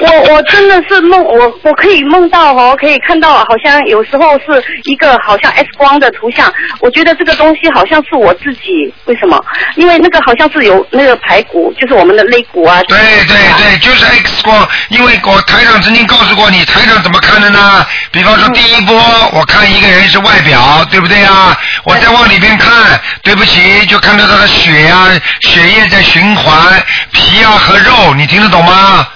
[LAUGHS] 我我真的是梦，我我可以梦到哦，可以看到，好像有时候是一个好像 X 光的图像，我觉得这个东西好像是我自己，为什么？因为那个好像是有那个排骨，就是我们的肋骨啊。对对对，就是 X 光，因为我台长曾经告诉过你，台长怎么看的呢？比方说第一波，我看一个人是外表，对不对啊？我再往里边看，对不起，就看到他的血呀、血液在循环，皮啊和肉，你听得懂吗？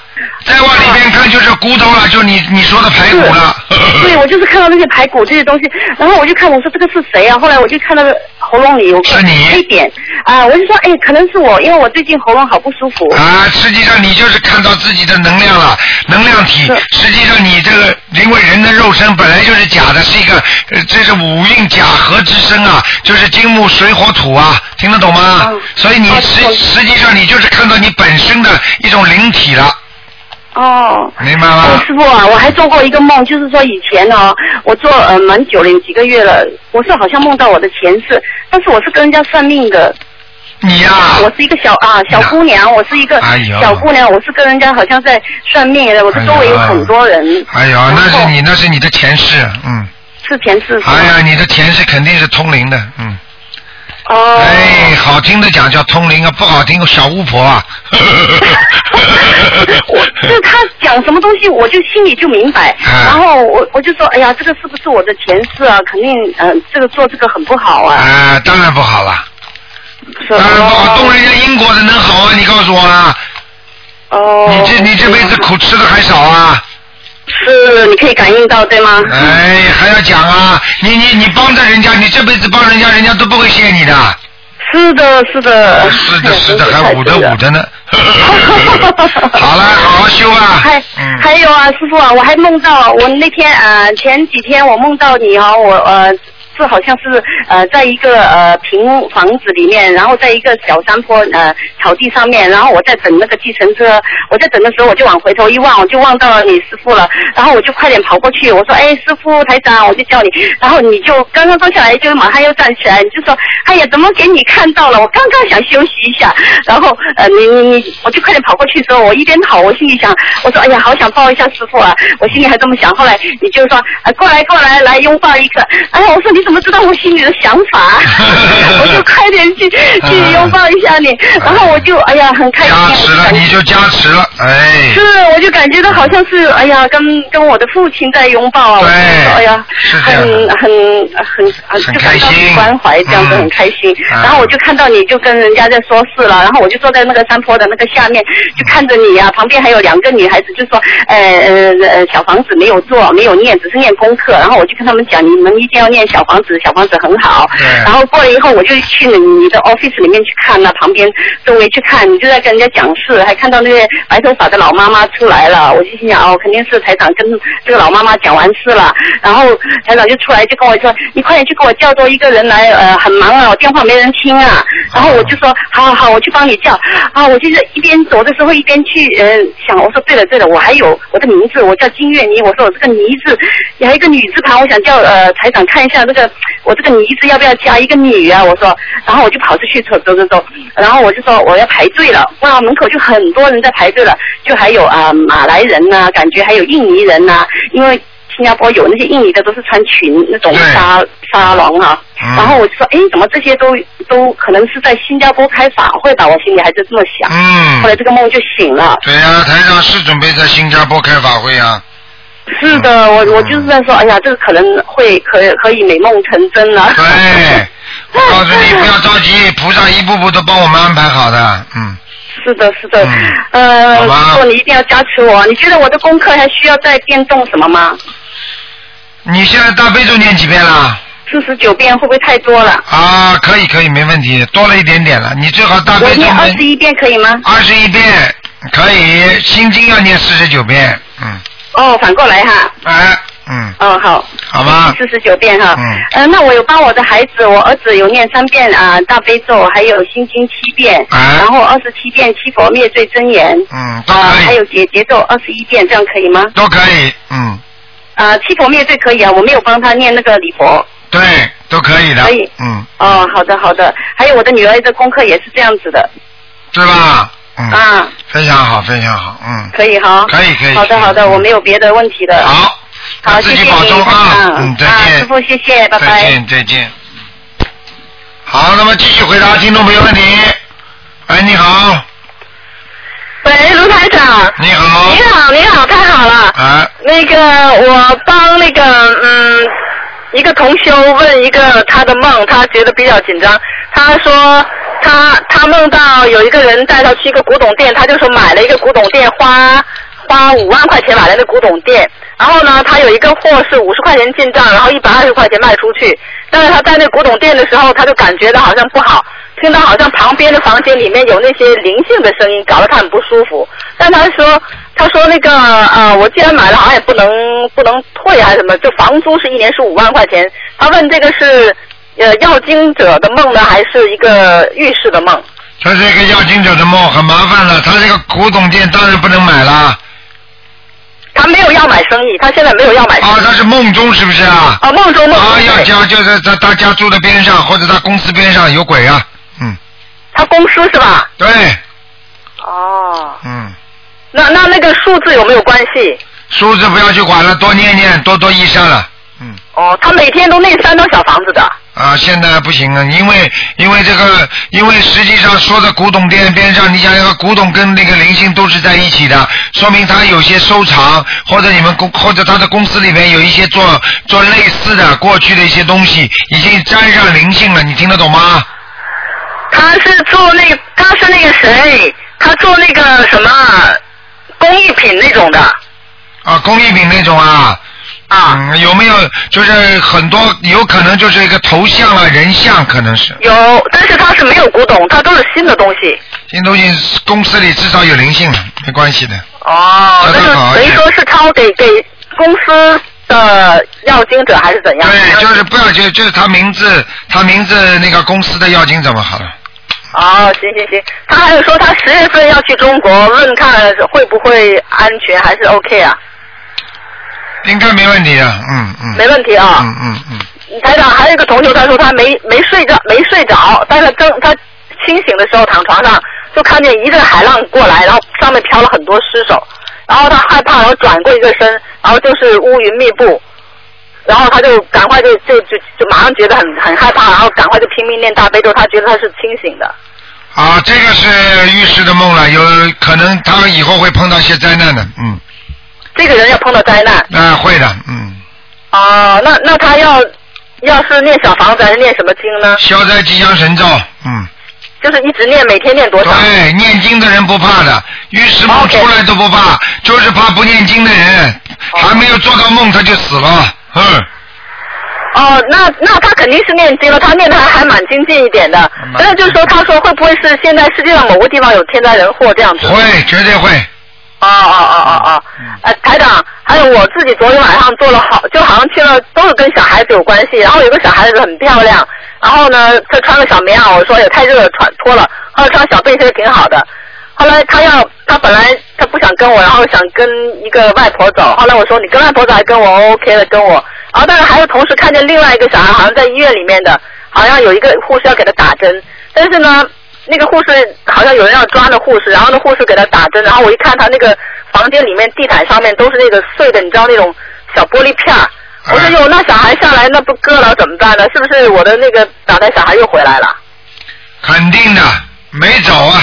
再往里边看就是骨头了，就你你说的排骨了。[LAUGHS] 对，我就是看到那些排骨这些东西，然后我就看，我说这个是谁啊？后来我就看到喉咙里有个黑点啊，我就说，哎，可能是我，因为我最近喉咙好不舒服。啊，实际上你就是看到自己的能量了，能量体。实际上你这个，因为人的肉身本来就是假的，是一个，呃，这是五蕴假合之身啊，就是金木水火土啊，听得懂吗？所以你实实际上你就是看到你本身的一种灵体了。哦，明白吗？哦，师傅啊，我还做过一个梦，就是说以前呢，我做呃蛮久了，有几个月了，我是好像梦到我的前世，但是我是跟人家算命的。你呀、我是一个小啊小姑娘，我是一个小姑娘，我是跟人家好像在算命的，我的周围有很多人。哎呦，那是你那是你的前世，嗯。是前世。是哎呀，你的前世肯定是通灵的，嗯。哦。哎，好听的讲叫通灵啊，不好听小巫婆啊。[LAUGHS] 我就是他讲什么东西，我就心里就明白。啊然后我我就说，哎呀，这个是不是我的前世啊？肯定，嗯、这个做这个很不好啊。啊，当然不好了。当然不好，动人家因果的能好啊？你告诉我啊。哦。你这你这辈子苦吃的还少啊？是，你可以感应到对吗？哎，还要讲啊？你你你帮着人家，你这辈子帮人家，人家都不会谢你的。是的，是的。是的，是的，还捂着捂着呢。[LAUGHS] 好了，好好修啊。还还有啊，师傅啊，我还梦到我那天呃前几天我梦到你啊，我呃。是好像是。呃，在一个呃平房子里面，然后在一个小山坡呃草地上面，然后我在等那个计程车，我在等的时候我就往回头一望，我就望到了你师傅了，然后我就快点跑过去，我说哎师傅台长，我就叫你，然后你就刚刚坐下来就马上又站起来，你就说哎呀怎么给你看到了，我刚刚想休息一下，然后呃你你你我就快点跑过去的时候，我一边跑我心里想，我说哎呀好想抱一下师傅啊，我心里还这么想，后来你就说呃过来过来来拥抱一个，哎呀我说你怎么知道我心里的想法？[LAUGHS] 我就快点去去拥抱一下你，然后我就哎呀很开心。加持了，你就加持了，哎。是，我就感觉到好像是，哎呀，跟跟我的父亲在拥抱啊，我就说哎呀，很很很很，就感到很关怀，这样子很开心。然后我就看到你就跟人家在说事了，然后我就坐在那个山坡的那个下面，就看着你呀、旁边还有两个女孩子，就说，呃呃呃，小房子没有做，没有念，只是念功课。然后我就跟他们讲，你们一定要念小房子，小房子很好。然后过了以后，我就去你你的 office 里面去看那旁边周围去看，你就在跟人家讲事，还看到那些白头发的老妈妈出来了。我就心想，哦，肯定是台长跟这个老妈妈讲完事了。然后台长就出来就跟我说，你快点去给我叫多一个人来，呃，很忙啊，我电话没人听啊。然后我就说，好好好，我去帮你叫。啊，我就是一边走的时候一边去呃想，我说对了对了，我还有我的名字，我叫金月妮，我说我这个妮字有一个女字旁，我想叫呃台长看一下这个我这个妮字要不要加一个女啊？我说，然后我就跑出去走走走走，然后我就说我要排队了，哇，门口就很多人在排队了，就还有啊、马来人呐、感觉还有印尼人呐、因为。新加坡有那些印尼的都是穿裙那种沙沙龙哈、然后我就说，哎，怎么这些都都可能是在新加坡开法会吧？我心里还是这么想。嗯后来这个梦就醒了。对呀、台长是准备在新加坡开法会啊。是的，我我就是在说，哎呀，这个可能会可以可以美梦成真了。对，我告诉你不要着急，菩萨一步步都帮我们安排好的，嗯。是的，是的，呃，好吧师傅你一定要加持我。你觉得我的功课还需要再变动什么吗？你现在大悲咒念几遍了？四十九遍会不会太多了？啊，可以可以，没问题，多了一点点了。你最好大我悲咒念二念十一遍可以吗？二十一遍，可以。心经要念四十九遍，嗯。哦，反过来哈。哎，嗯，哦，好。好吗四十九遍哈。嗯。呃，那我有帮我的孩子，我儿子有念三遍啊、大悲咒，还有心经七遍，哎。然后二十七遍七佛灭罪真言，嗯，都啊、可以，还有解节奏二十一遍，这样可以吗？都可以，嗯，啊、七佛灭罪可以啊，我没有帮他念那个礼佛。对，都可以的。可以，嗯，哦，好的好的，还有我的女儿的功课也是这样子的，对吧？嗯，啊，非常好，非常好，嗯，可以哈。可以可以好的好的，我没有别的问题的。好，好，自谢谢你，己保重啊，嗯，再啊，见师，傅谢谢，拜拜再拜。见，再见。好，那么继续回答听众朋友问题。哎，你好，喂，卢台长。你好你好，你好，太好了。啊，那个，我帮那个嗯一个同修问一个他的梦，他觉得比较紧张。他说他他梦到有一个人带他去一个古董店，他就说买了一个古董店，花花五万块钱买了那古董店。然后呢，他有一个货是五十块钱进账，然后一百二十块钱卖出去。但是他在那古董店的时候，他就感觉到好像不好，听到好像旁边的房间里面有那些灵性的声音，搞得他很不舒服。但他说，他说那个呃，我既然买了，好像也不能不能退还是什么，就房租是一年是五万块钱。他问这个是呃要经者的梦呢，还是一个浴室的梦？这是一个要经者的梦，很麻烦了。他这个古董店当然不能买了。他没有要买生意，他现在没有要买生意。啊，他是梦中是不是啊？啊，梦中梦中啊，要家就是在他家住的边上，或者他公司边上有鬼啊。嗯，他公司是吧？对，哦，嗯，那那那个数字有没有关系？数字不要去管了，多念念，多多益善了。嗯。哦，他每天都那三栋小房子的。啊，现在不行了，因为因为这个，因为实际上说的古董店边上，你想那个古董跟那个灵性都是在一起的，说明他有些收藏，或者你们公或者他的公司里面有一些做做类似的过去的一些东西，已经沾上灵性了，你听得懂吗？他是做那个，他是那个谁，他做那个什么工艺品那种的。啊，工艺品那种啊。啊。嗯，有没有就是很多有可能就是一个头像啊，人像可能是。有，但是他是没有古董，他都是新的东西。新东西公司里至少有灵性了，没关系的。哦，那就等于说是抄给给公司的要经者还是怎样？对，就是不要就就是他名字，他名字那个公司的要经怎么好了？哦，行行行，他还有说他十月份要去中国，问看会不会安全还是 OK 啊？应该没问题啊，嗯嗯。没问题啊。嗯嗯嗯。台长还有一个同学，他说他没没睡着，没睡着，但是正他清醒的时候躺床上就看见一阵海浪过来，然后上面飘了很多尸首，然后他害怕，然后转过一个身，然后就是乌云密布，然后他就赶快就就就就马上觉得很很害怕，然后赶快就拼命念大悲咒，他觉得他是清醒的。啊，这个是预示的梦了，有可能他以后会碰到一些灾难的，嗯。这个人要碰到灾难。啊，会的，嗯。哦、那那他要要是念小房子还是念什么经呢？消灾吉祥神咒，嗯。就是一直念，每天念多少？对，念经的人不怕的，预示梦出来都不怕，就是怕不念经的人，还没有做到梦他就死了，嗯。哦，那那他肯定是念经了，他念的还还蛮精进一点的。但是就是说，他说会不会是现在世界上某个地方有天灾人祸这样子？会，绝对会。哦哦哦哦哦，呃，台长，还有我自己昨天晚上做了好，就好像去了，都是跟小孩子有关系。然后有个小孩子很漂亮，然后呢，他穿个小棉袄，我说也太热了，穿脱了。后来穿小背心挺好的。后来他要，他本来他不想跟我，然后想跟一个外婆走。后来我说你跟外婆走还跟我 OK 的跟我。然后但是还有同时看见另外一个小孩，好像在医院里面的，好像有一个护士要给他打针，但是呢。那个护士好像有人要抓那护士，然后那护士给他打针，然后我一看他那个房间里面地毯上面都是那个碎的，你知道那种小玻璃片儿。我说哟，那小孩下来那不割了怎么办呢？是不是我的那个打胎小孩又回来了？肯定的，没走啊。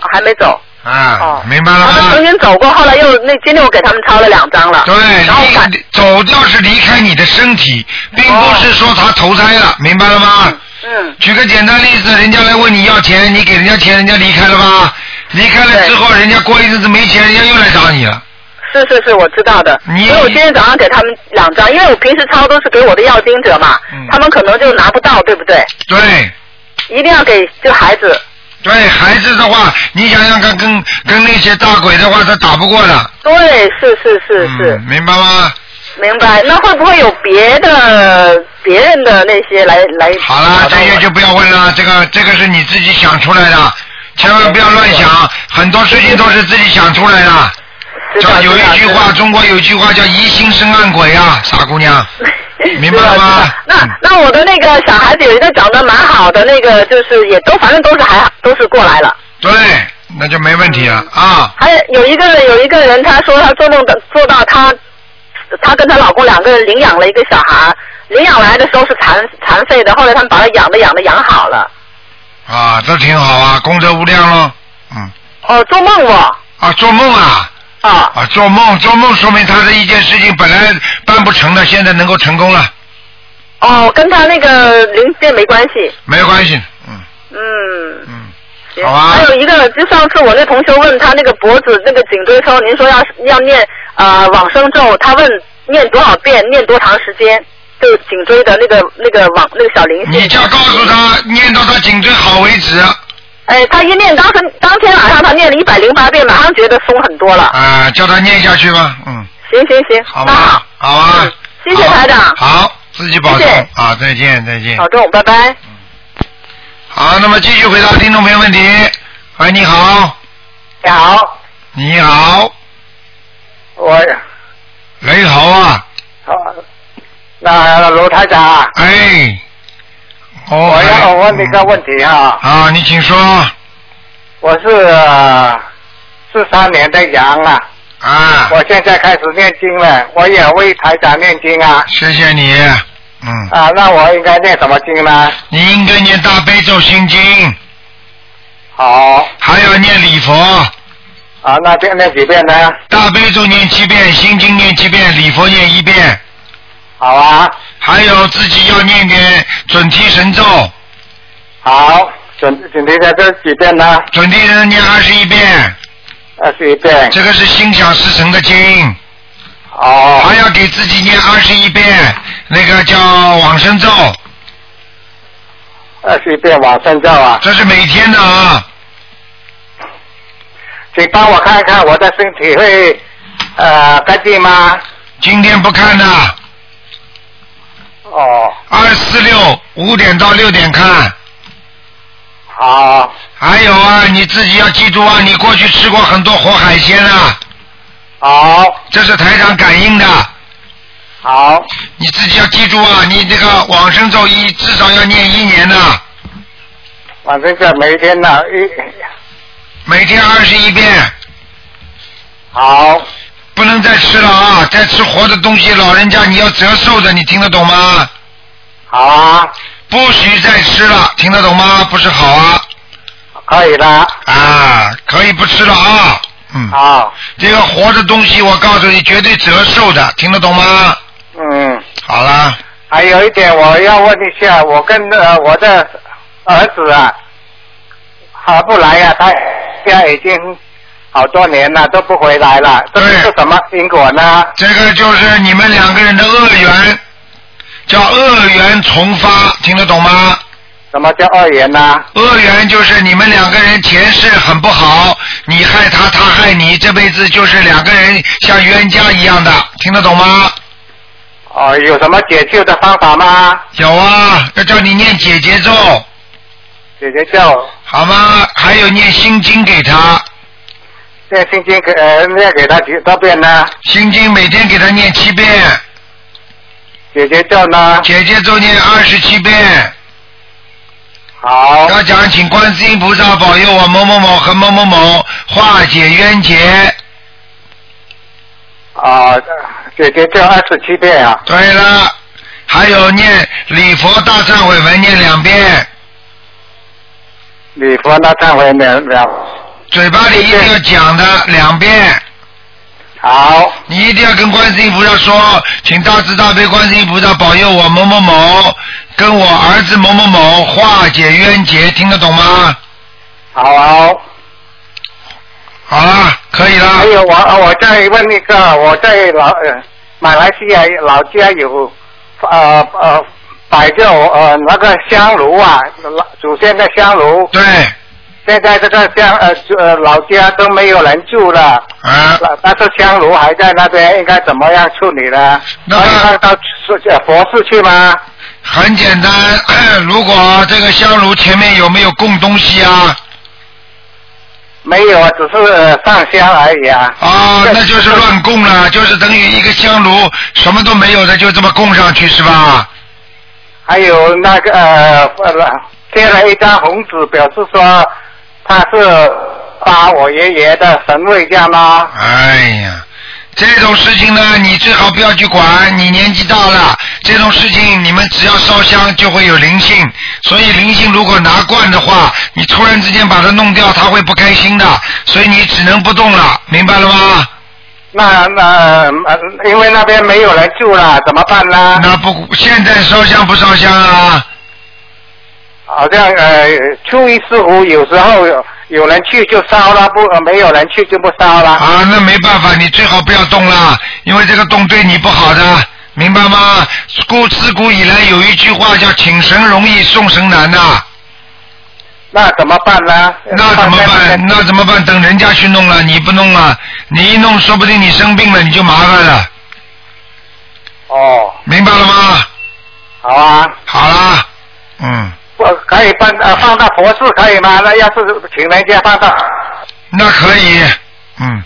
啊还没走。啊，明白了他吗？曾经走过，后来又那今天我给他们抄了两张了。对，然后走掉是离开你的身体，并不是说他投胎了，明白了吗？嗯。举个简单例子，人家来问你要钱，你给人家钱，人家离开了吧？离开了之后，人家过一阵子没钱，人家又来找你了。是是是，我知道的。你所以我今天早上给他们两张，因为我平时抄都是给我的要经者嘛，他们可能就拿不到，对不对？对，一定要给就孩子。对孩子的话，你想想看，跟跟那些大鬼的话，他打不过的。对，是是是是，嗯，明白吗？明白。那会不会有别的别人的那些来来？好了，这些就不要问了，这个这个是你自己想出来的，千万不要乱想，很多事情都是自己想出来的。叫有一句话，中国有一句话叫疑心生暗鬼啊，傻姑娘。[LAUGHS] 明白了吗那那我的那个小孩子有一个长得蛮好的，那个就是也都反正都是还都是过来了。对，那就没问题了啊。还有一个有一个人，他说他做梦的做到他，她跟她老公两个人领养了一个小孩，领养来的时候是残残废的，后来他们把他养的养的养好了。啊，这挺好啊，功德无量喽。嗯。哦，做梦哦。啊，做梦啊。啊。啊，做梦，做梦说明他的一件事情本来办不成的，现在能够成功了，哦，跟他那个零件没关系。没关系。嗯嗯。嗯。好吧还有一个，就上次我那同学问他那个脖子那个颈椎抽，您说要要念呃往生咒，他问念多少遍，念多长时间？就颈椎的那个那个往那个小灵性。你就告诉他，念到他颈椎好为止。哎，他一念，当时当天晚上他念了一百零八遍，马上觉得松很多了。啊，叫他念下去吧，嗯，行行行，好吧，好啊，谢谢台长，好，自己保重谢谢啊，再见，再见。保重，拜拜。好，那么继续回答听众朋友问题。喂，你好，你好，你好，我。你好啊，好那罗台长啊，哎，哦，我要哎。问你个问题哈，啊，你请说。我是四三年的羊啊，啊，我现在开始念经了，我也为台长念经啊，谢谢你，嗯，啊，那我应该念什么经呢？你应该念大悲咒心经，好，还要念礼佛，啊，那念念几遍呢？大悲咒念七遍，心经念七遍，礼佛念一遍，好啊，还有自己要念点准提神咒，好，准准提在这几遍呢？准提神念二十一遍，二十一遍。这个是心想事成的经。哦。还要给自己念二十一遍，那个叫往生咒。二十一遍往生咒啊。这是每天的啊。请帮我看一看我的身体会呃干净吗？今天不看的。哦。二四六五点到六点看。好。还有啊，你自己要记住啊，你过去吃过很多活海鲜啊。好。这是台长感应的。好。你自己要记住啊，你这个往生咒一至少要念一年的，往生咒每天呢一每天二十一遍。好。不能再吃了啊！再吃活的东西，老人家你要折寿的，你听得懂吗？好啊。不许再吃了，听得懂吗？不是好啊。可以了。啊，可以不吃了啊。嗯。好。这个活的东西，我告诉你，绝对折寿的，听得懂吗？嗯。好了，还有一点我要问一下，我跟呃我的儿子啊，还不来呀、他现在已经好多年了都不回来了，这是什么因果呢？这个就是你们两个人的恶缘，叫恶缘重发，听得懂吗？什么叫恶缘呢？恶缘就是你们两个人前世很不好，你害他，他害你，这辈子就是两个人像冤家一样的，听得懂吗？哦，有什么解救的方法吗？有啊，要叫你念解结咒，解决咒，好吗？还有念心经给他，念心经给呃念给他几多遍呢？心经每天给他念七遍，姐姐咒呢？姐姐咒念二十七遍。好。要讲，请观世音菩萨保佑我某某某和某某某化解冤结。啊，姐姐咒二十七遍啊。对了，还有念礼佛大忏悔文念两遍，礼佛大忏悔两两。嘴巴里一定要讲的两遍。好。你一定要跟观世音菩萨说，请大慈大悲观世音菩萨保佑我某某某跟我儿子某某某化解冤结，听得懂吗？好。好了，可以了。还有我我再问一个，我在老呃马来西亚老家有呃呃摆着呃那个香炉啊，祖先的香炉。对。现在这个香呃住呃老家都没有人住了，啊，但是香炉还在那边，应该怎么样处理呢？那到是呃佛寺去吗？很简单，如果这个香炉前面有没有供东西啊？没有啊，只是呃上香而已啊。啊，那就是乱供了，就是等于一个香炉什么都没有的，就这么供上去是吧？还有那个呃呃贴了一张红纸，表示说他是发我爷爷的神位这样吗？哎呀，这种事情呢，你最好不要去管。你年纪大了，这种事情你们只要烧香就会有灵性，所以灵性如果拿惯的话，你突然之间把它弄掉，他会不开心的，所以你只能不动了，明白了吗？那那呃，因为那边没有人住了，怎么办呢？那不，现在烧香不烧香啊？好像呃，初一十五有时候有有人去就烧了，不、呃没有人去就不烧了。啊，那没办法，你最好不要动了，因为这个动对你不好的，明白吗？古自古以来有一句话叫“请神容易送神难”呐。那怎么办呢？那怎么办？那怎么办？等人家去弄了，你不弄了？你一弄，说不定你生病了，你就麻烦了。哦，明白了吗？好啊。好啦，可以放呃放到佛寺可以吗？那要是请人家放到，那可以，嗯，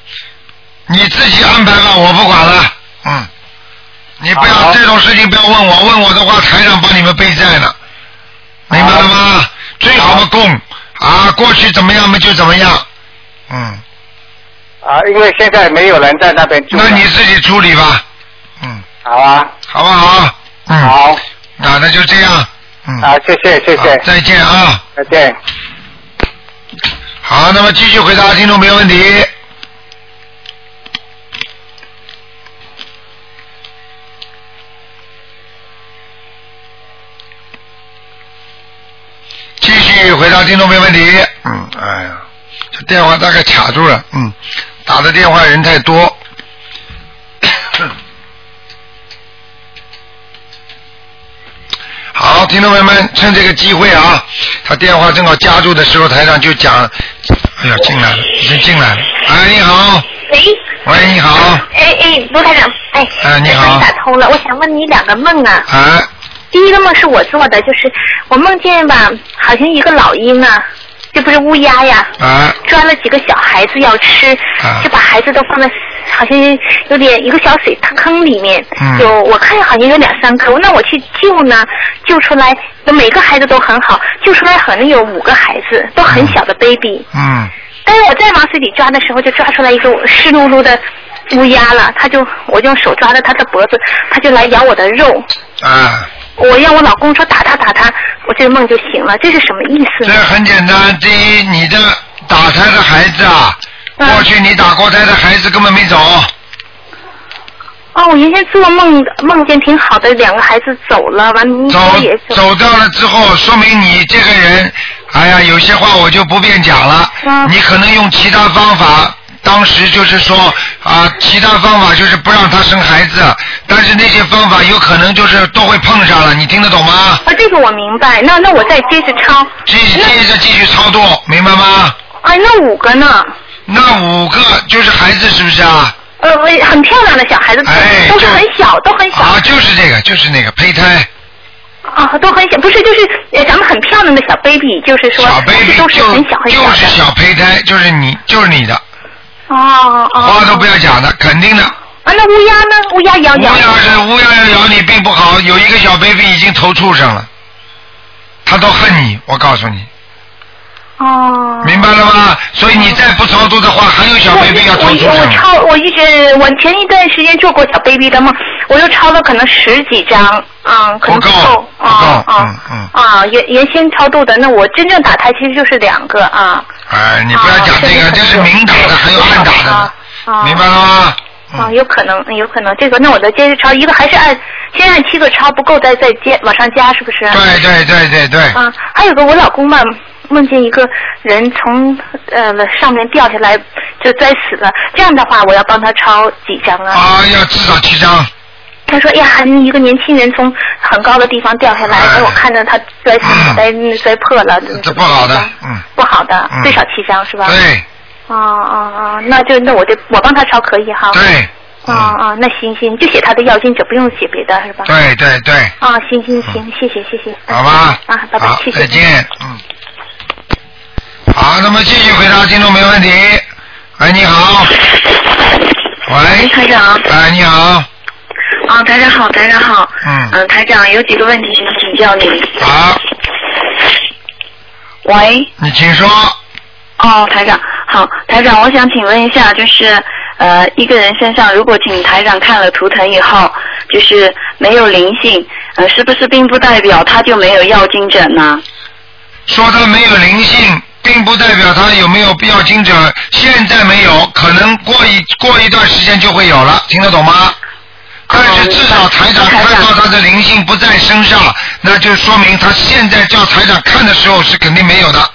你自己安排吧，我不管了，嗯，你不要这种事情不要问我，问我的话，台长帮你们背债呢，明白了吗？最好的供。啊，过去怎么样嘛就怎么样，嗯，啊，因为现在没有人在那边住。那你自己处理吧，嗯，好啊。好不好？嗯，好。那那就这样，嗯，啊，谢谢谢谢，再见啊。再见。好，那么继续回答听众朋友问题。继续回答听众朋友问题。嗯，哎呀，这电话大概卡住了。嗯，打的电话人太多。好，听众朋友们，趁这个机会啊，他电话正好夹住的时候，台上就讲，哎呀，进来了，已经进来了。哎，你好，喂，喂，你好，哎哎，卢台长，哎，哎你好。终于打通了，我想问你两个梦啊。啊，第一个梦是我做的，就是我梦见吧，好像一个老鹰啊，这不是乌鸦呀，啊，抓了几个小孩子要吃，啊。就把孩子都放在好像有点一个小水坑里面，嗯有我看好像有两三颗，那我去救呢，救出来每个孩子都很好，救出来可能有五个孩子，都很小的 baby，、嗯，但是我再往水里抓的时候，就抓出来一个湿漉漉的乌鸦了，它就我就用手抓着它的脖子，它就来咬我的肉。啊，我让我老公说打他打他，我这个梦就醒了，这是什么意思这？很简单。第一，你的打他的孩子啊，嗯过去你打过胎的孩子根本没走，哦，我原先做梦梦见挺好的，两个孩子走了，完你走走掉了之后，说明你这个人，哎呀，有些话我就不便讲了。嗯你可能用其他方法，当时就是说啊，其他方法就是不让他生孩子，但是那些方法有可能就是都会碰上了，你听得懂吗？啊，这个我明白。那那我再接着抄。继接着继续操作，明白吗？哎，那五个呢？那五个就是孩子是不是啊？呃，很漂亮的小孩子，哎都是很小，都很小。啊，就是这个，就是那个胚胎，啊，都很小，不是，就是呃长得很漂亮的小 baby，就是说，小 baby 是都是就很小很小的。就是小胚胎，就是你，就是你的，哦哦。话都不要讲的，肯定的。啊，那乌鸦呢？乌鸦咬乌咬。鸦是乌鸦要咬你并不好，有一个小 baby 已经投畜生了，他都恨你，我告诉你，哦。明白了吗？所以你再不超度的话，还有小 baby 要投畜我我超。我一直我前一段时间做过小 baby 的梦，我又超了可能十几张，嗯，可能不够，不够啊啊嗯嗯。啊，原原先超度的，那我真正打胎其实就是两个啊。哎，你不要讲这个，这是明打的，还有暗打的，啊明白了吗？啊，有可能，有可能这个，那我再接着抄一个，还是按先按七个抄，不够再再接往上加，是不是？对对对对对。啊，还有个我老公吧，梦见一个人从呃上面掉下来就摔死了，这样的话我要帮他抄几张啊？啊，要至少七张。他说：“哎呀，一个年轻人从很高的地方掉下来，哎，我看着他摔摔摔破了，这不好的，嗯，不好的，嗯最少七张是吧？对哦哦哦，那就那我就我帮他抄可以哈。对。哦哦，那行行，就写他的要经者，不用写别的是吧？对对对，啊，行行行，谢谢谢谢。好吧啊，拜拜，谢谢。再见，嗯。好，那么继续回答听众没问题。哎，你好。喂，台长。哎，你好。啊，台长好，台长好。嗯。嗯，台长有几个问题想请教你。好。喂。你请说。哦，台长好，台长，我想请问一下，就是呃，一个人身上如果请台长看了图腾以后，就是没有灵性，呃，是不是并不代表他就没有要精者呢？说他没有灵性，并不代表他有没有必要经者。现在没有，可能过一过一段时间就会有了，听得懂吗？但是至少台长看到他的灵性不在身上，那就说明他现在叫台长看的时候是肯定没有的。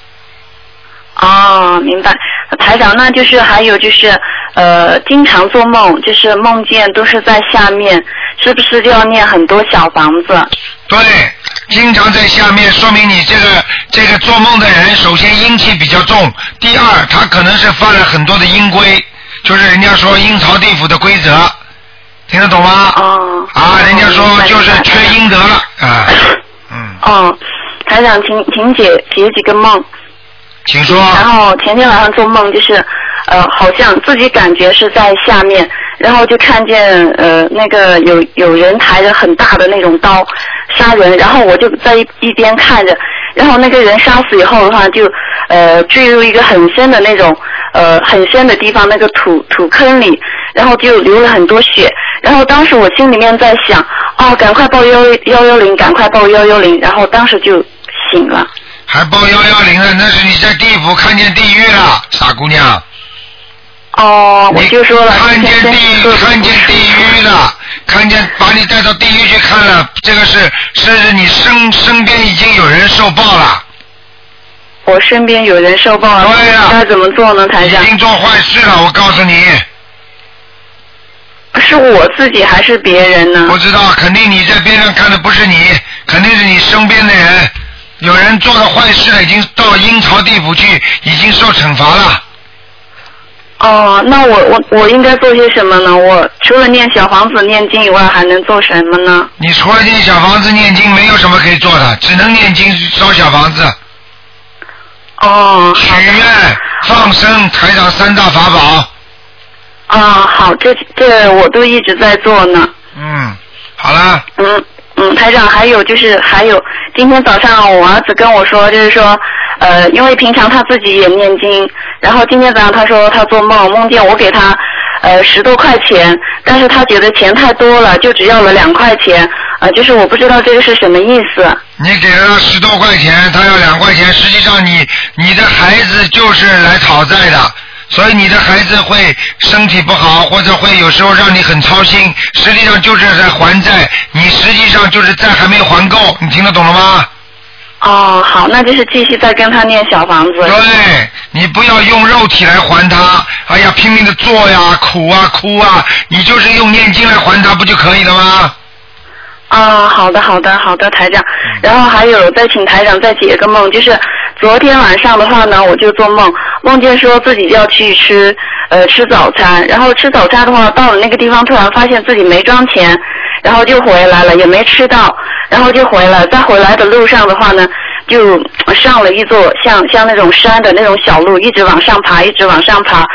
哦，明白，台长，那就是还有就是呃，经常做梦，就是梦见都是在下面，是不是就要念很多小房子？对，经常在下面，说明你这个这个做梦的人，首先阴气比较重，第二他可能是犯了很多的阴规，就是人家说阴曹地府的规则，听得懂吗？哦。啊，人家说就是缺阴德了啊。嗯哦，台长，请请解解几个梦。请说。然后前天晚上做梦，就是呃，好像自己感觉是在下面，然后就看见呃那个有有人抬着很大的那种刀杀人，然后我就在一一边看着，然后那个人杀死以后的话，就呃坠入一个很深的那种呃很深的地方，那个土土坑里，然后就流了很多血，然后当时我心里面在想，哦，赶快报幺幺幺零，赶快报幺幺零，然后当时就醒了。还报幺幺零了，那是你在地府看见地狱了，傻姑娘。哦，我就说了，看见地狱，看见地狱了，看见把你带到地狱去看了，这个是是你身身边已经有人受报了。我身边有人受报了，对呀该怎么做呢，台长已？经做坏事了，我告诉你。是我自己还是别人呢？不知道，肯定你在边上看的不是你，肯定是你身边的人。有人做了坏事了，已经到阴曹地府去，已经受惩罚了。哦，那我我我应该做些什么呢？我除了念小房子、念经以外，还能做什么呢？你除了念小房子、念经，没有什么可以做的，只能念经、烧小房子。哦。许愿、放生、台长三大法宝。啊，好，这这我都一直在做呢。嗯，好了。嗯嗯，台长，还有就是还有，今天早上我儿子跟我说，就是说，呃，因为平常他自己也念经，然后今天早上他说他做梦，梦见我给他呃十多块钱，但是他觉得钱太多了，就只要了两块钱，呃，就是我不知道这个是什么意思。你给了他十多块钱，他要两块钱，实际上你你的孩子就是来讨债的，所以你的孩子会身体不好，或者会有时候让你很操心，实际上就是在还债，你实际上就是债还没还够，你听得懂了吗？哦，好，那就是继续再跟他念小房子。对，你不要用肉体来还他，哎呀，拼命的做呀，苦啊，哭啊，你就是用念经来还他，不就可以了吗？啊，好的，好的，好的，台长。然后还有再请台长再解个梦，就是昨天晚上的话呢，我就做梦，梦见说自己要去吃呃吃早餐，然后吃早餐的话，到了那个地方突然发现自己没装钱，然后就回来了，也没吃到，然后就回来，在回来的路上的话呢，就上了一座像像那种山的那种小路，一直往上爬，一直往上爬。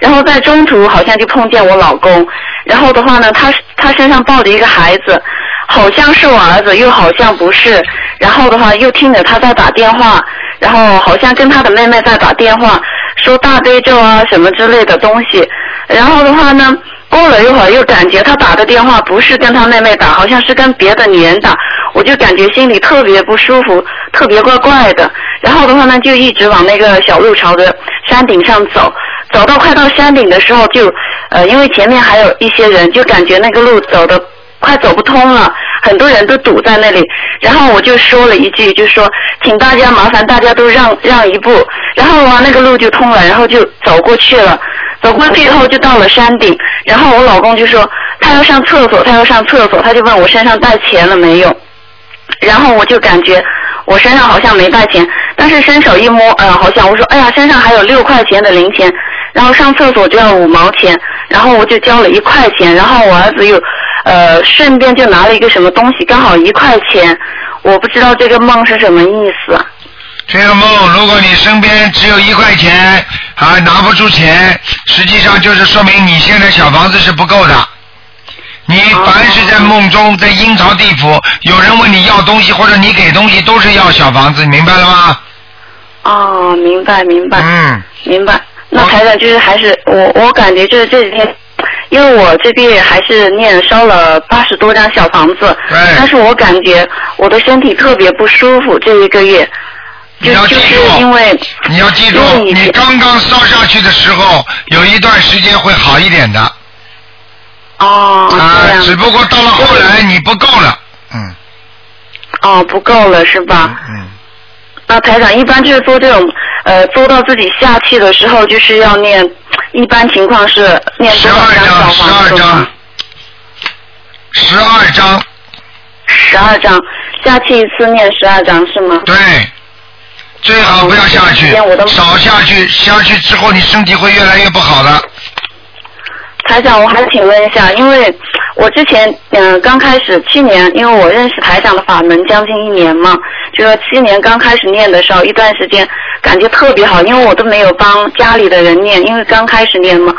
然后在中途好像就碰见我老公，然后的话呢，他他身上抱着一个孩子，好像是我儿子，又好像不是。然后的话又听着他在打电话，然后好像跟他的妹妹在打电话，说大悲咒啊什么之类的东西。然后的话呢，过了一会儿又感觉他打的电话不是跟他妹妹打，好像是跟别的女人打，我就感觉心里特别不舒服，特别怪怪的。然后的话呢，就一直往那个小路朝着山顶上走。走到快到山顶的时候就，呃，因为前面还有一些人，就感觉那个路走的快走不通了，很多人都堵在那里。然后我就说了一句，就说请大家麻烦大家都让让一步。然后啊，那个路就通了，然后就走过去了。走过去以后就到了山顶，然后我老公就说他要上厕所，他要上厕所，他就问我身上带钱了没有，然后我就感觉我身上好像没带钱，但是伸手一摸，呃，好像我说，哎呀，身上还有六块钱的零钱，然后上厕所就要五毛钱，然后我就交了一块钱，然后我儿子又呃顺便就拿了一个什么东西，刚好一块钱，我不知道这个梦是什么意思。这个梦，如果你身边只有一块钱，还拿不出钱，实际上就是说明你现在小房子是不够的。你凡是在梦中，在阴曹地府，有人问你要东西或者你给东西，都是要小房子，你明白了吗？哦，明白明白，嗯，明白。那台长就是还是我我感觉就是这几天，因为我这个月还是念烧了八十多张小房子，但是我感觉我的身体特别不舒服这一个月，就就是因为你要记住，你刚刚烧下去的时候，有一段时间会好一点的。哦，啊，只不过到了后来你不够了，嗯。哦，不够了是吧？嗯。那台长一般就是做这种呃做到自己下气的时候，就是要念，一般情况是念多少张小房子吗？十二张。十二张，下气一次念十二张是吗？对，最好不要下去，少下去，下去之后你身体会越来越不好的。台长，我还请问一下，因为我之前嗯刚开始去年，因为我认识台长的法门将近一年嘛，就说去年刚开始念的时候，一段时间感觉特别好，因为我都没有帮家里的人念，因为刚开始念嘛，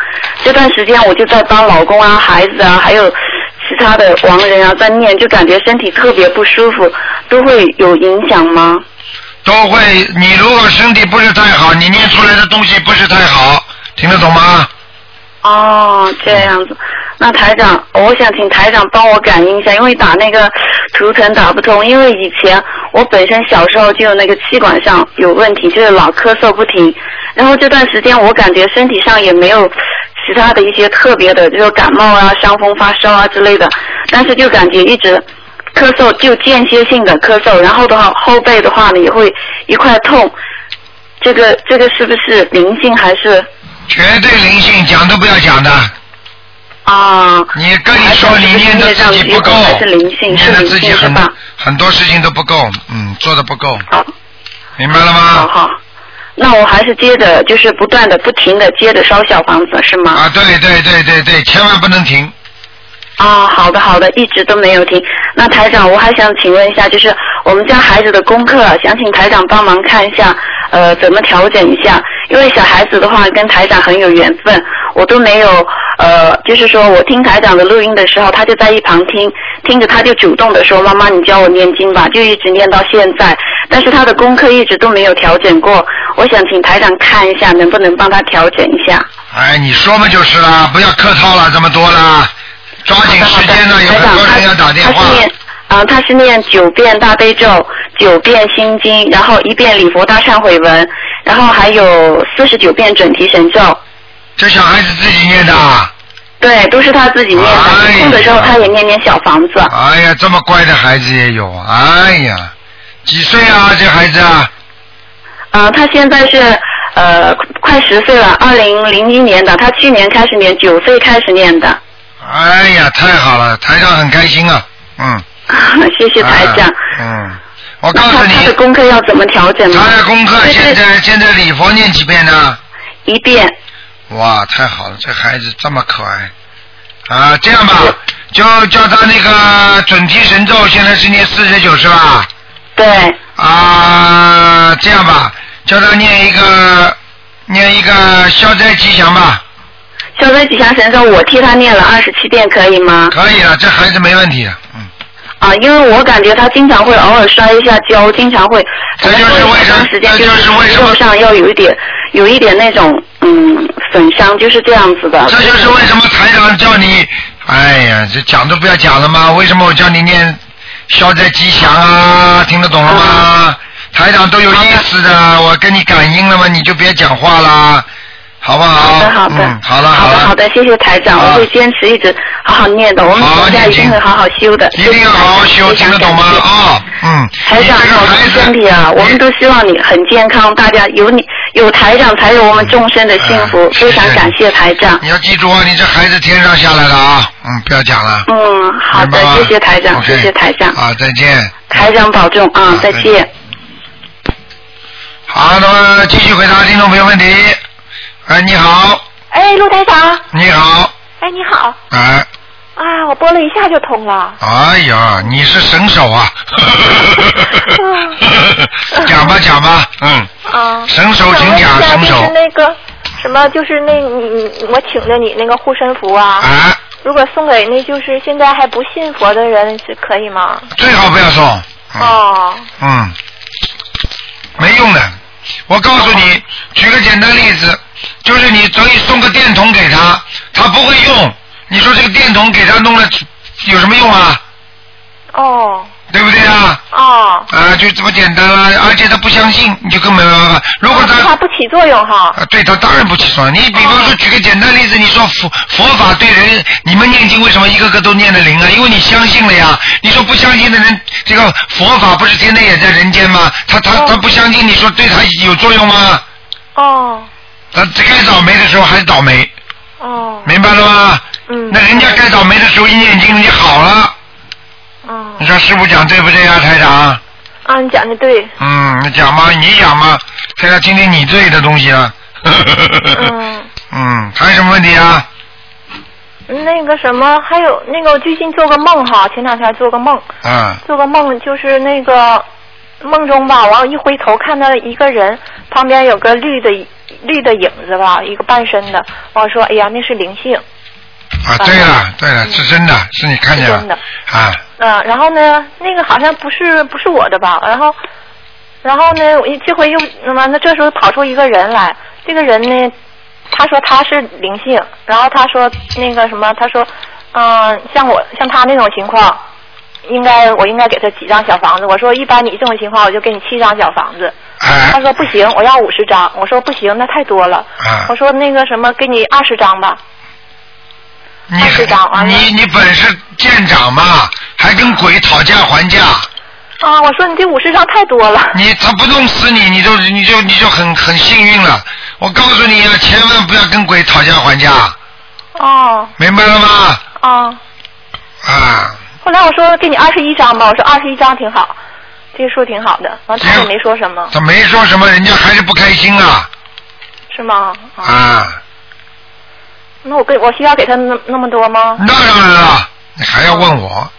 这段时间我就在帮老公啊、孩子啊，还有其他的亡人啊在念，就感觉身体特别不舒服，都会有影响吗？都会，你如果身体不是太好，你念出来的东西不是太好，听得懂吗？哦，这样子，那台长，我想请台长帮我感应一下，因为打那个图腾打不通，因为以前我本身小时候就有那个气管上有问题，就是老咳嗽不停，然后这段时间我感觉身体上也没有其他的一些特别的，就是感冒啊、伤风发烧啊之类的，但是就感觉一直咳嗽，就间歇性的咳嗽，然后的话后背的话呢也会一块痛，这个这个是不是灵性还是？绝对灵性，讲都不要讲的。啊。你跟你说，你念的自己不够是灵性，念的自己很吧？很多事情都不够，嗯，做的不够。好。明白了吗？好好。那我还是接着，就是不断的、不停的接着烧小房子，是吗？啊，对对对对对，千万不能停。啊，好的好的，一直都没有停。那台长，我还想请问一下，就是我们家孩子的功课，想请台长帮忙看一下，呃，怎么调整一下？因为小孩子的话跟台长很有缘分，我都没有，呃，就是说我听台长的录音的时候，他就在一旁听，听着他就主动的说：“妈妈，你教我念经吧。”就一直念到现在，但是他的功课一直都没有调整过。我想请台长看一下，能不能帮他调整一下？哎，你说嘛就是了，不要客套了这么多了。抓紧时间呢，有很多人要打电话。他是念啊，他是念九遍大悲咒，九遍心经，然后一遍礼佛大忏悔文，然后还有四十九遍准提神咒。这小孩子自己念的。对，都是他自己念的。空的时候他也念念小房子。哎呀，这么乖的孩子也有，哎呀，几岁啊这孩子啊？啊，他现在是呃快十岁了，二零零一年的，他去年开始念，九岁开始念的。哎呀，太好了，台长很开心啊，嗯。[LAUGHS] 谢谢台长。嗯，我告诉你。他的功课要怎么调整呢？他的功课现在现在礼佛念几遍呢？一遍。哇，太好了，这孩子这么可爱。啊，这样吧，就叫他那个准提神咒，现在是念四十九是吧？对。啊，这样吧，叫他念一个念一个消灾吉祥吧。消灾吉祥神咒，我替他念了二十七遍，可以吗？可以啊，这孩子没问题。啊，因为我感觉他经常会偶尔摔一下跤，经常会，这就是为什么？时间就是肉上要有一点，有一点那种嗯损伤，就是这样子的。这就是为什么台长叫你，哎呀，这讲都不要讲了吗？为什么我叫你念消灾吉祥啊？听得懂了吗？台长都有意思的，我跟你感应了吗？你就别讲话啦。好不好？好的，好的。嗯，好了，好了。好的，谢谢台长，我会坚持一直好好念的，我们国家一定会好好修的。一定要好好修，听得懂吗？啊，嗯。台长保重身体啊！我们都希望你很健康，大家有你有台长才有我们众生的幸福，非常感谢台长。你要记住啊，你这孩子天上下来的啊，嗯，不要讲了。嗯，好的，谢谢台长，谢谢台长。啊，再见。台长保重啊，再见。好，那么继续回答听众朋友问题。哎，你好。哎，陆台长。你好。哎，你好。哎。啊，我拨了一下就通了。哎呀，你是神手啊！讲吧讲吧，嗯。啊。神手，请讲，神手。就是那个什么，就是那你我请的你那个护身符啊。啊。如果送给那就是现在还不信佛的人是可以吗？最好不要送。哦。嗯。没用的，我告诉你，举个简单例子，就是你可以送个电筒给他，他不会用。你说这个电筒给他弄了有什么用啊？哦。对不对啊？哦。啊，就这么简单了，而且他不相信，你就根本没办法。如果他他不起作用哈。啊，对他当然不起作用。你比方说举个简单例子，你说佛佛法对人，你们念经为什么一个个都念的灵啊？因为你相信了呀。你说不相信的人，这个佛法不是天天也在人间吗？他他他不相信，你说对他有作用吗？哦。他该倒霉的时候还是倒霉。哦。明白了吗？嗯。那人家该倒霉的时候一念经，你好了。哦。你说师傅讲对不对啊，台长？啊，你讲的对。嗯，你讲嘛，你讲嘛，现在听听你对的东西啊。嗯。[LAUGHS] 嗯，还有什么问题啊？那个什么，还有那个，我最近做个梦哈，前两天做个梦。嗯。做个梦，就是那个梦中吧，完我一回头看到一个人，旁边有个绿的绿的影子吧，一个半身的。我说，哎呀，那是灵性。啊，对了，对了，是真的，是你看见了。真的。啊。嗯，然后呢，那个好像不是不是我的吧？然后，然后呢，我一这回又那么那这时候跑出一个人来，这个人呢，他说他是灵性，然后他说那个什么，他说，嗯，像我像他那种情况，应该我应该给他几张小房子。我说一般你这种情况，我就给你七张小房子。他说不行，我要五十张。我说不行，那太多了。我说那个什么，给你二十张吧。你你你本事见长嘛，还跟鬼讨价还价。啊，我说你这五十张太多了。你他不弄死你，你就你就你就很很幸运了。我告诉你啊，千万不要跟鬼讨价还价。哦。明白了吗？啊。啊。后来我说给你二十一张吧，我说二十一张挺好，这说挺好的。完他也没说什么。[LAUGHS] 他没说什么，人家还是不开心啊。是吗？啊。那我给我需要给他那那么多吗？那当然了，你还要问我？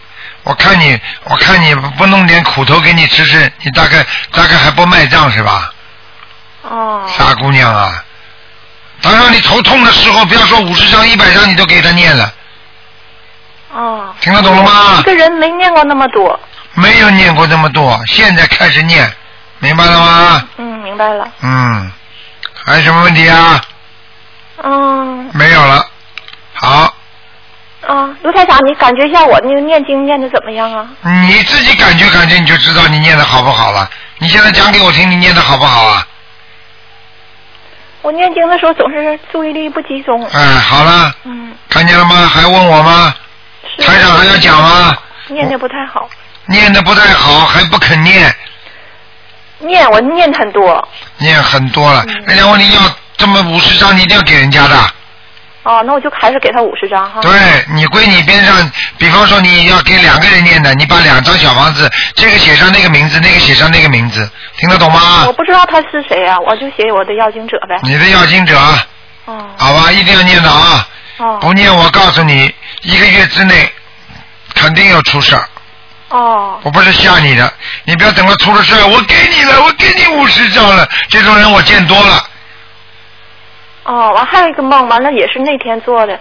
我看你，我看你不弄点苦头给你吃吃，你大概大概还不卖账是吧？哦。傻姑娘啊！当让你头痛的时候，不要说五十张、一百张，你都给他念了。哦。听得懂了吗？一个人没念过那么多。没有念过这么多，现在开始念，明白了吗？嗯，明白了。嗯，还有什么问题啊？嗯。没有了，好。啊，卢台长，你感觉一下我那个念经念的怎么样啊？你自己感觉感觉，你就知道你念的好不好了。你现在讲给我听，你念的好不好啊？我念经的时候总是注意力不集中。哎，好了。嗯。看见了吗？还问我吗？台长还要讲吗？念的不太好。念的不太好，还不肯念。念，我念很多。念很多了，人家问你要这么五十张，你一定要给人家的。哦，那我就还是给他五十张哈。对你归你边上，比方说你要给两个人念的，你把两张小房子，这个写上那个名字，那个写上那个名字，听得懂吗？我不知道他是谁啊，我就写我的要经者呗。你的要经者。哦。好吧，一定要念的啊。哦。不念，我告诉你，一个月之内肯定要出事儿。哦。我不是吓你的，你不要等到出了事儿，我给你了，我给你五十张了，这种人我见多了。哦，完还有一个梦，完了也是那天做的，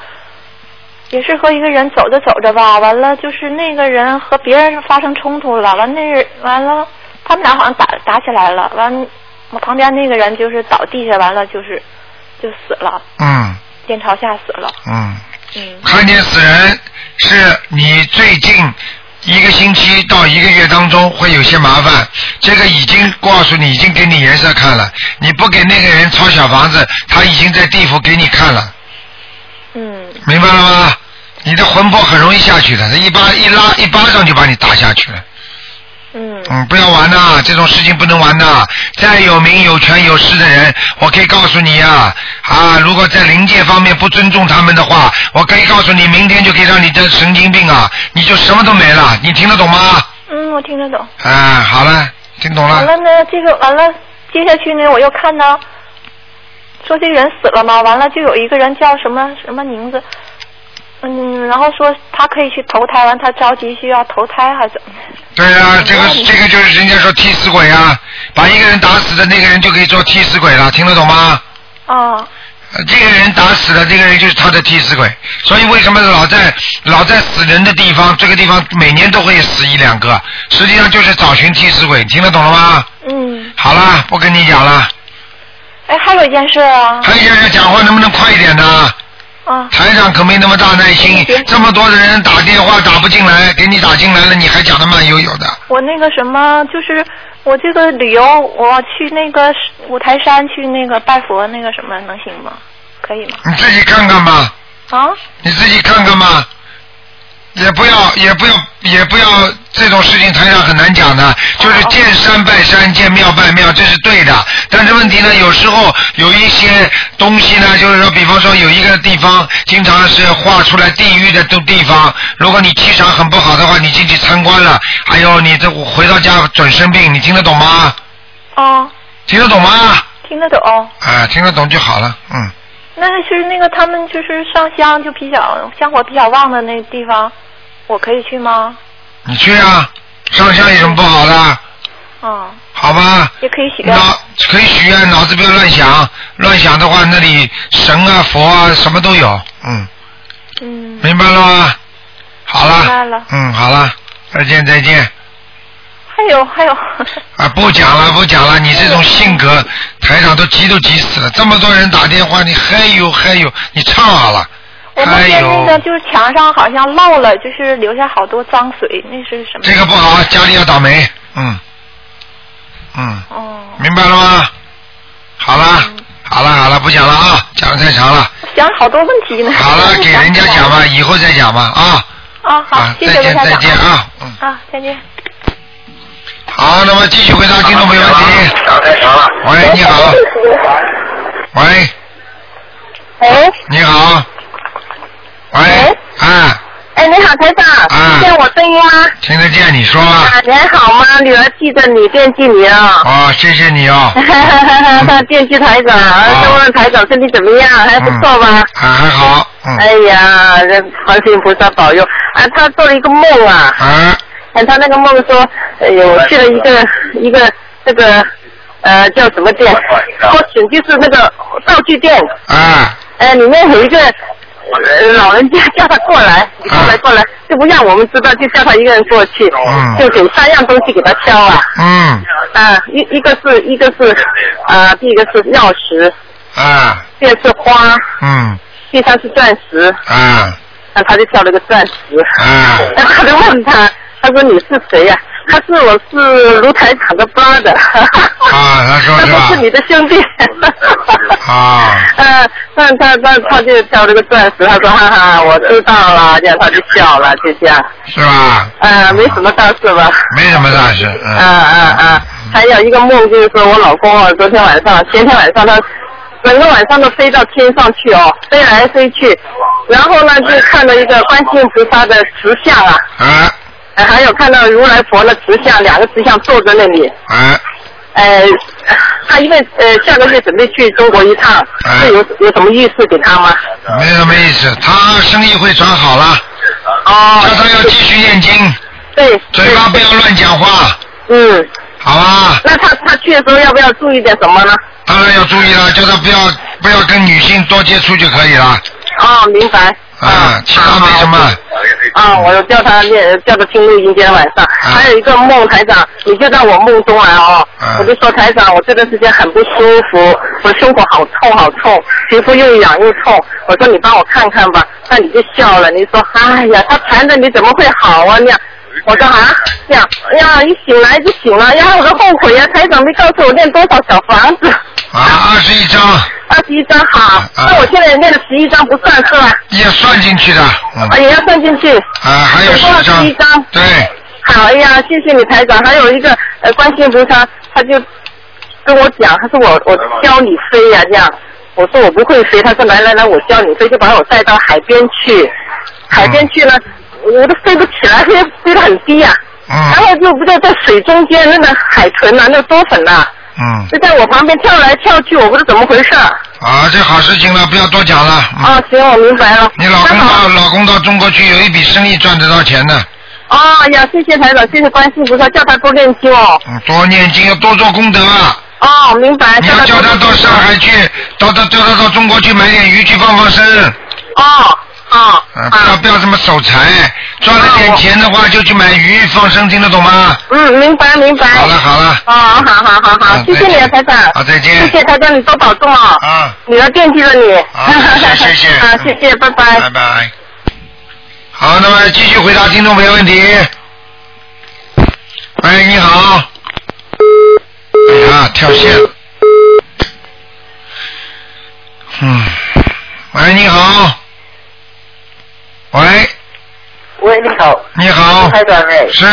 也是和一个人走着走着吧，完了就是那个人和别人发生冲突了，完那人完了，他们俩好像打打起来了，完我旁边那个人就是倒地下，完了就是就死了，嗯电朝下死了，嗯，嗯，看见死人是你最近一个星期到一个月当中会有些麻烦，这个已经告诉你，已经给你颜色看了。你不给那个人抄小房子，他已经在地府给你看了。嗯，明白了吗？你的魂魄很容易下去的，他一巴一拉一巴掌就把你打下去了。嗯。嗯，不要玩呐，这种事情不能玩呐。再有名有权有势的人，我可以告诉你呀、啊，如果在灵界方面不尊重他们的话，我可以告诉你，明天就可以让你得神经病啊，你就什么都没了。你听得懂吗？嗯，我听得懂。啊，好了，听懂了。完了呢，这个完了，接下去呢，我又看到说这个人死了吗，完了就有一个人叫什么什么名字，嗯，然后说他可以去投胎，完他着急需要投胎还是？对啊，这个这个就是人家说替死鬼啊，把一个人打死的那个人就可以做替死鬼了，听得懂吗？啊。呃这个人打死了，这个人就是他的替死鬼。所以为什么老在老在死人的地方，这个地方每年都会死一两个，实际上就是找寻替死鬼，听得懂了吗？嗯。好了，不跟你讲了。哎，还有一件事啊。还有一件事，讲话能不能快一点呢？啊。台长可没那么大耐心，这么多的人打电话打不进来，给你打进来了，你还讲的慢悠悠的。我那个什么，就是我这个旅游，我去那个五台山去那个拜佛，那个什么能行吗？可以吗？你自己看看吧，啊？你自己看看吧。也不要，也不要，也不要这种事情，台上很难讲的。就是见山拜山，见庙拜庙，这是对的。但是问题呢，有时候有一些东西呢，就是说，比方说有一个地方经常是画出来地狱的都地方，如果你气场很不好的话，你进去参观了，还有你这回到家准生病，你听得懂吗？哦，听得懂吗？听得懂。啊，听得懂就好了，嗯。那是那个他们就是上香就比较香火比较旺的那地方，我可以去吗？你去啊，上香有什么不好的？哦，好吧。也可以许愿。脑可以许愿，脑子不要乱想，乱想的话，那里神啊、佛啊什么都有，嗯。嗯。明白了吗？好了。明白了嗯，好了，再见再见。还有还有，啊，不讲了不讲了，你这种性格，台长都急都急死了，这么多人打电话，你还有还有，你唱好了。我梦还见那个就是墙上好像漏了，就是留下好多脏水，那是什么？这个不好，家里要倒霉，嗯，嗯，哦，明白了吗？好了，好了好了，不讲了啊，讲的太长了。想好多问题呢。好了，给人家讲吧，[LAUGHS] 以后再讲吧啊。啊，好啊，，谢再见再见啊。嗯，啊，再见。好，那么继续回答听众朋友问题。喂，你好。喂，喂，你好。喂，啊，哎，你好，台长，听见我声音吗？听得见，你说吧。啊，你还好吗？女儿记得你，惦记你哦。哦，谢谢你哦。他惦记台长，就问台长身体怎么样？还不错吧？啊，还好。嗯。哎呀，这观世音菩萨保佑啊！他做了一个梦啊。啊。哎，他那个梦说，哎呦，我去了一个一个这个呃叫什么店？或许就是那个道具店。啊。呃，里面有一个呃老人家叫他过来，你过来过来，就不让我们知道，就叫他一个人过去，嗯就给三样东西给他挑啊。嗯。啊，一一个是一个是啊，第一个是钥匙，啊。第二是花，嗯。第三是钻石。啊。那他就挑了个钻石。啊。那 [LAUGHS] 他就问他，他说你是谁呀、他是我是卢台长的 brother。啊，他说 [LAUGHS] 是吧他说是？你的兄弟。啊。[LAUGHS] 呃，那他他他就挑这个钻石，他说哈哈，我知道了，这样他就笑了，就这样。是吧？呃，没什么大事吧？没什么大事，嗯嗯。啊啊！还有一个梦，就是说我老公啊，昨天晚上、前天晚上他整个晚上都飞到天上去哦，飞来飞去，然后呢就看到一个观世音菩萨的石像啊，啊呃还有看到如来佛的石像，两个石像坐在那里。啊。呃，他因为呃下个月准备去中国一趟，是有有什么意思给他吗？没什么意思，他生意会转好了。哦。叫他要继续念经。对。嘴巴不要乱讲话。嗯。好吧。那他他去的时候要不要注意点什么呢？当然要注意了，叫他不要不要跟女性多接触就可以了。哦，明白。啊，其他没什么。啊，我叫他念，叫他听录音，今天晚上。还有一个梦，台长，你就在我梦中来哦。我就说台长，我这段时间很不舒服，我胸口好痛好痛，皮肤又痒又痛。我说你帮我看看吧，那你就笑了，你说哎呀，他缠着你怎么会好啊那样？我说啊，这样，哎呀，一醒来就醒了，哎呀，我都后悔呀，台长没告诉我念多少小房子。啊，二十一张。二十一张好。那我现在念了十一张不算是吧？也算进去的。嗯啊，也要算进去。啊，还有总共十张一张。对，好，哎呀，谢谢你台长。还有一个呃，观世音菩萨，他就跟我讲，他说我我教你飞呀、这样。我说我不会飞，他说来来来，我教你飞，就把我带到海边去。海边去呢，我都飞不起来，飞飞得很低呀、嗯然后就不知道在水中间那个海豚呐、那个多粉呐、嗯，就在我旁边跳来跳去，我不知道怎么回事。啊，这好事情了，不要多讲了。嗯啊，行，我明白了。你老公到老公到中国去，有一笔生意赚得到钱的。哦呀，谢谢台长，谢谢观世音菩萨，叫他多念经哦。嗯，多念经，要多做功德啊。哦，明白。你要叫他到上海去，到到叫他到中国去买点鱼去放放生。哦，哦。嗯，不要不要这么守财，赚了点钱的话就去买鱼放生，听得懂吗？嗯，明白明白。好了好了。哦，好好好好，谢谢你啊，台长。好，再见。谢谢台长，你多保重哦。啊。女儿惦记着你。好，谢谢。[LAUGHS] 啊，谢谢，拜拜。拜拜。好，那么继续回答听众朋友问题。喂，你好。哎呀，跳线了。嗯。喂，你好。喂，喂，你好。你好。台长哎。是。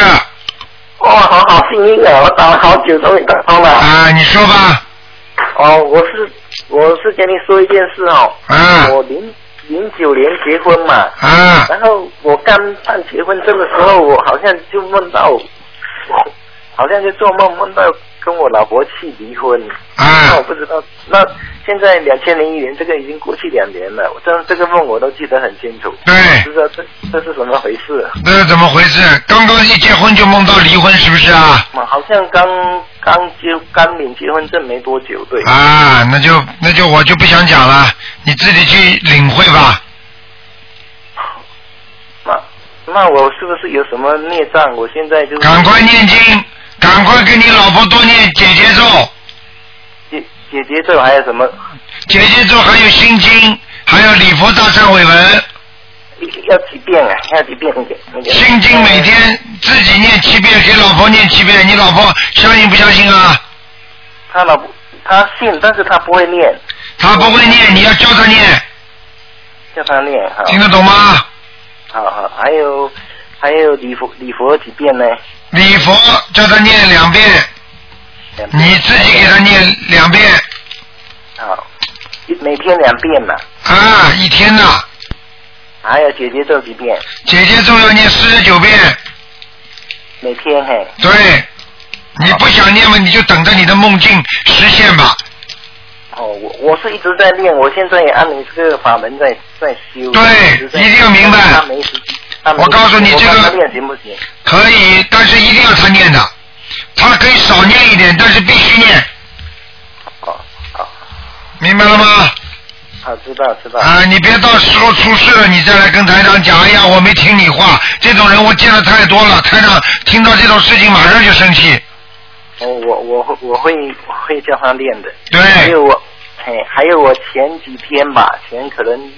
哦，好好幸运啊！我打了好久终于打通了。啊，你说吧。哦，我是我是跟你说一件事哦。啊。我零零九年结婚嘛。啊。然后我刚办结婚证的时候，我好像就梦到，好像就做梦梦到跟我老婆去离婚。啊。那我不知道，那现在两千零一年，这个已经过去两年了，我这这个梦我都记得很清楚。对。不知道这这是怎么回事？那是怎么回事？刚刚一结婚就梦到离婚，是不是啊？嘛，好像刚刚结刚领结婚证没多久，对。啊，那就那就我就不想讲了，你自己去领会吧。那那我是不是有什么孽障？我现在就是赶快念经，赶快给你老婆多念姐姐咒。姐姐姐咒还有什么？姐姐咒还有心经，还有礼佛大忏悔文。要几遍啊？要几遍那个？心经每天自己念七遍，给老婆念七遍，你老婆相信不相信啊？他老婆他信，但是他不会念。他不会念，你要教他念。叫他念好。听得懂吗？好好，还有还有礼佛礼佛几遍呢？礼佛叫他念两遍，你自己给他念两遍好，每天两遍嘛。啊，一天呐。还有姐姐做几遍？姐姐咒要念四十九遍。每天嘿。对，你不想念嘛，你就等着你的梦境实现吧。哦，我我是一直在练，我现在也按你这个法门在在修。对一定要明白他没时他没我告诉你这个？可以，但是一定要他念的。他可以少念一点，但是必须念。哦明白了吗？好，知道知道。啊，你别到时候出事了，你再来跟台长讲，哎呀，我没听你话。这种人我见的太多了，台长听到这种事情马上就生气。哦，我我会我会我会叫他练的。对还有我，嘿，还有我前几天吧，前可能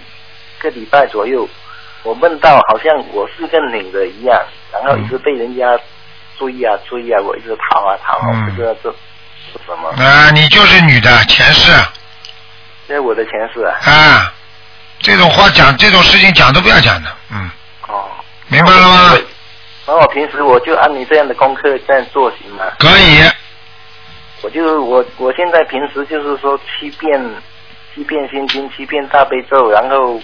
个礼拜左右，我梦到好像我是个女的一样，然后一直被人家追啊追啊，我一直逃啊逃啊，嗯我不知道这是什么。啊，你就是女的前世这是我的前世啊。啊，这种话讲，这种事情讲都不要讲的，嗯。哦。明白了吗？然后我平时我就按你这样的功课这样做行吗？可以。我就我我现在平时就是说七遍七遍心经，七遍大悲咒，然后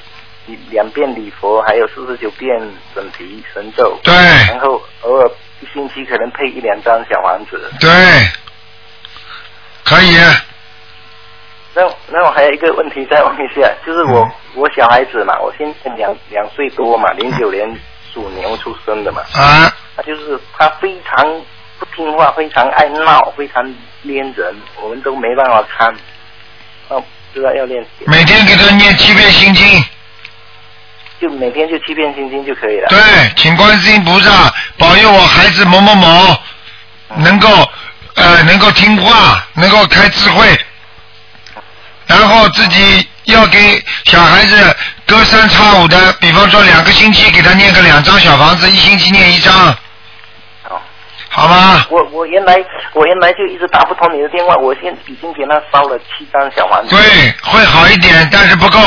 两遍礼佛，还有四十九遍准提神咒。对然后偶尔一星期可能配一两张小房子。对，可以。那那我还有一个问题再问一下，就是我、我小孩子嘛，我现在两两岁多嘛，零九年属牛出生的嘛。啊。他就是他非常不听话，非常爱闹，非常粘人，我们都没办法看。哦，不知道要练，每天给他念七遍心经。就每天就七遍心经就可以了。对，请观世音菩萨保佑我孩子某某某能够呃能够听话，能够开智慧，然后自己要给小孩子隔三差五的，比方说两个星期给他念个两张小房子，一星期念一张。好吗？我我原来我原来就一直打不通你的电话，我现已经给他烧了七张小房子。对，会好一点，但是不够。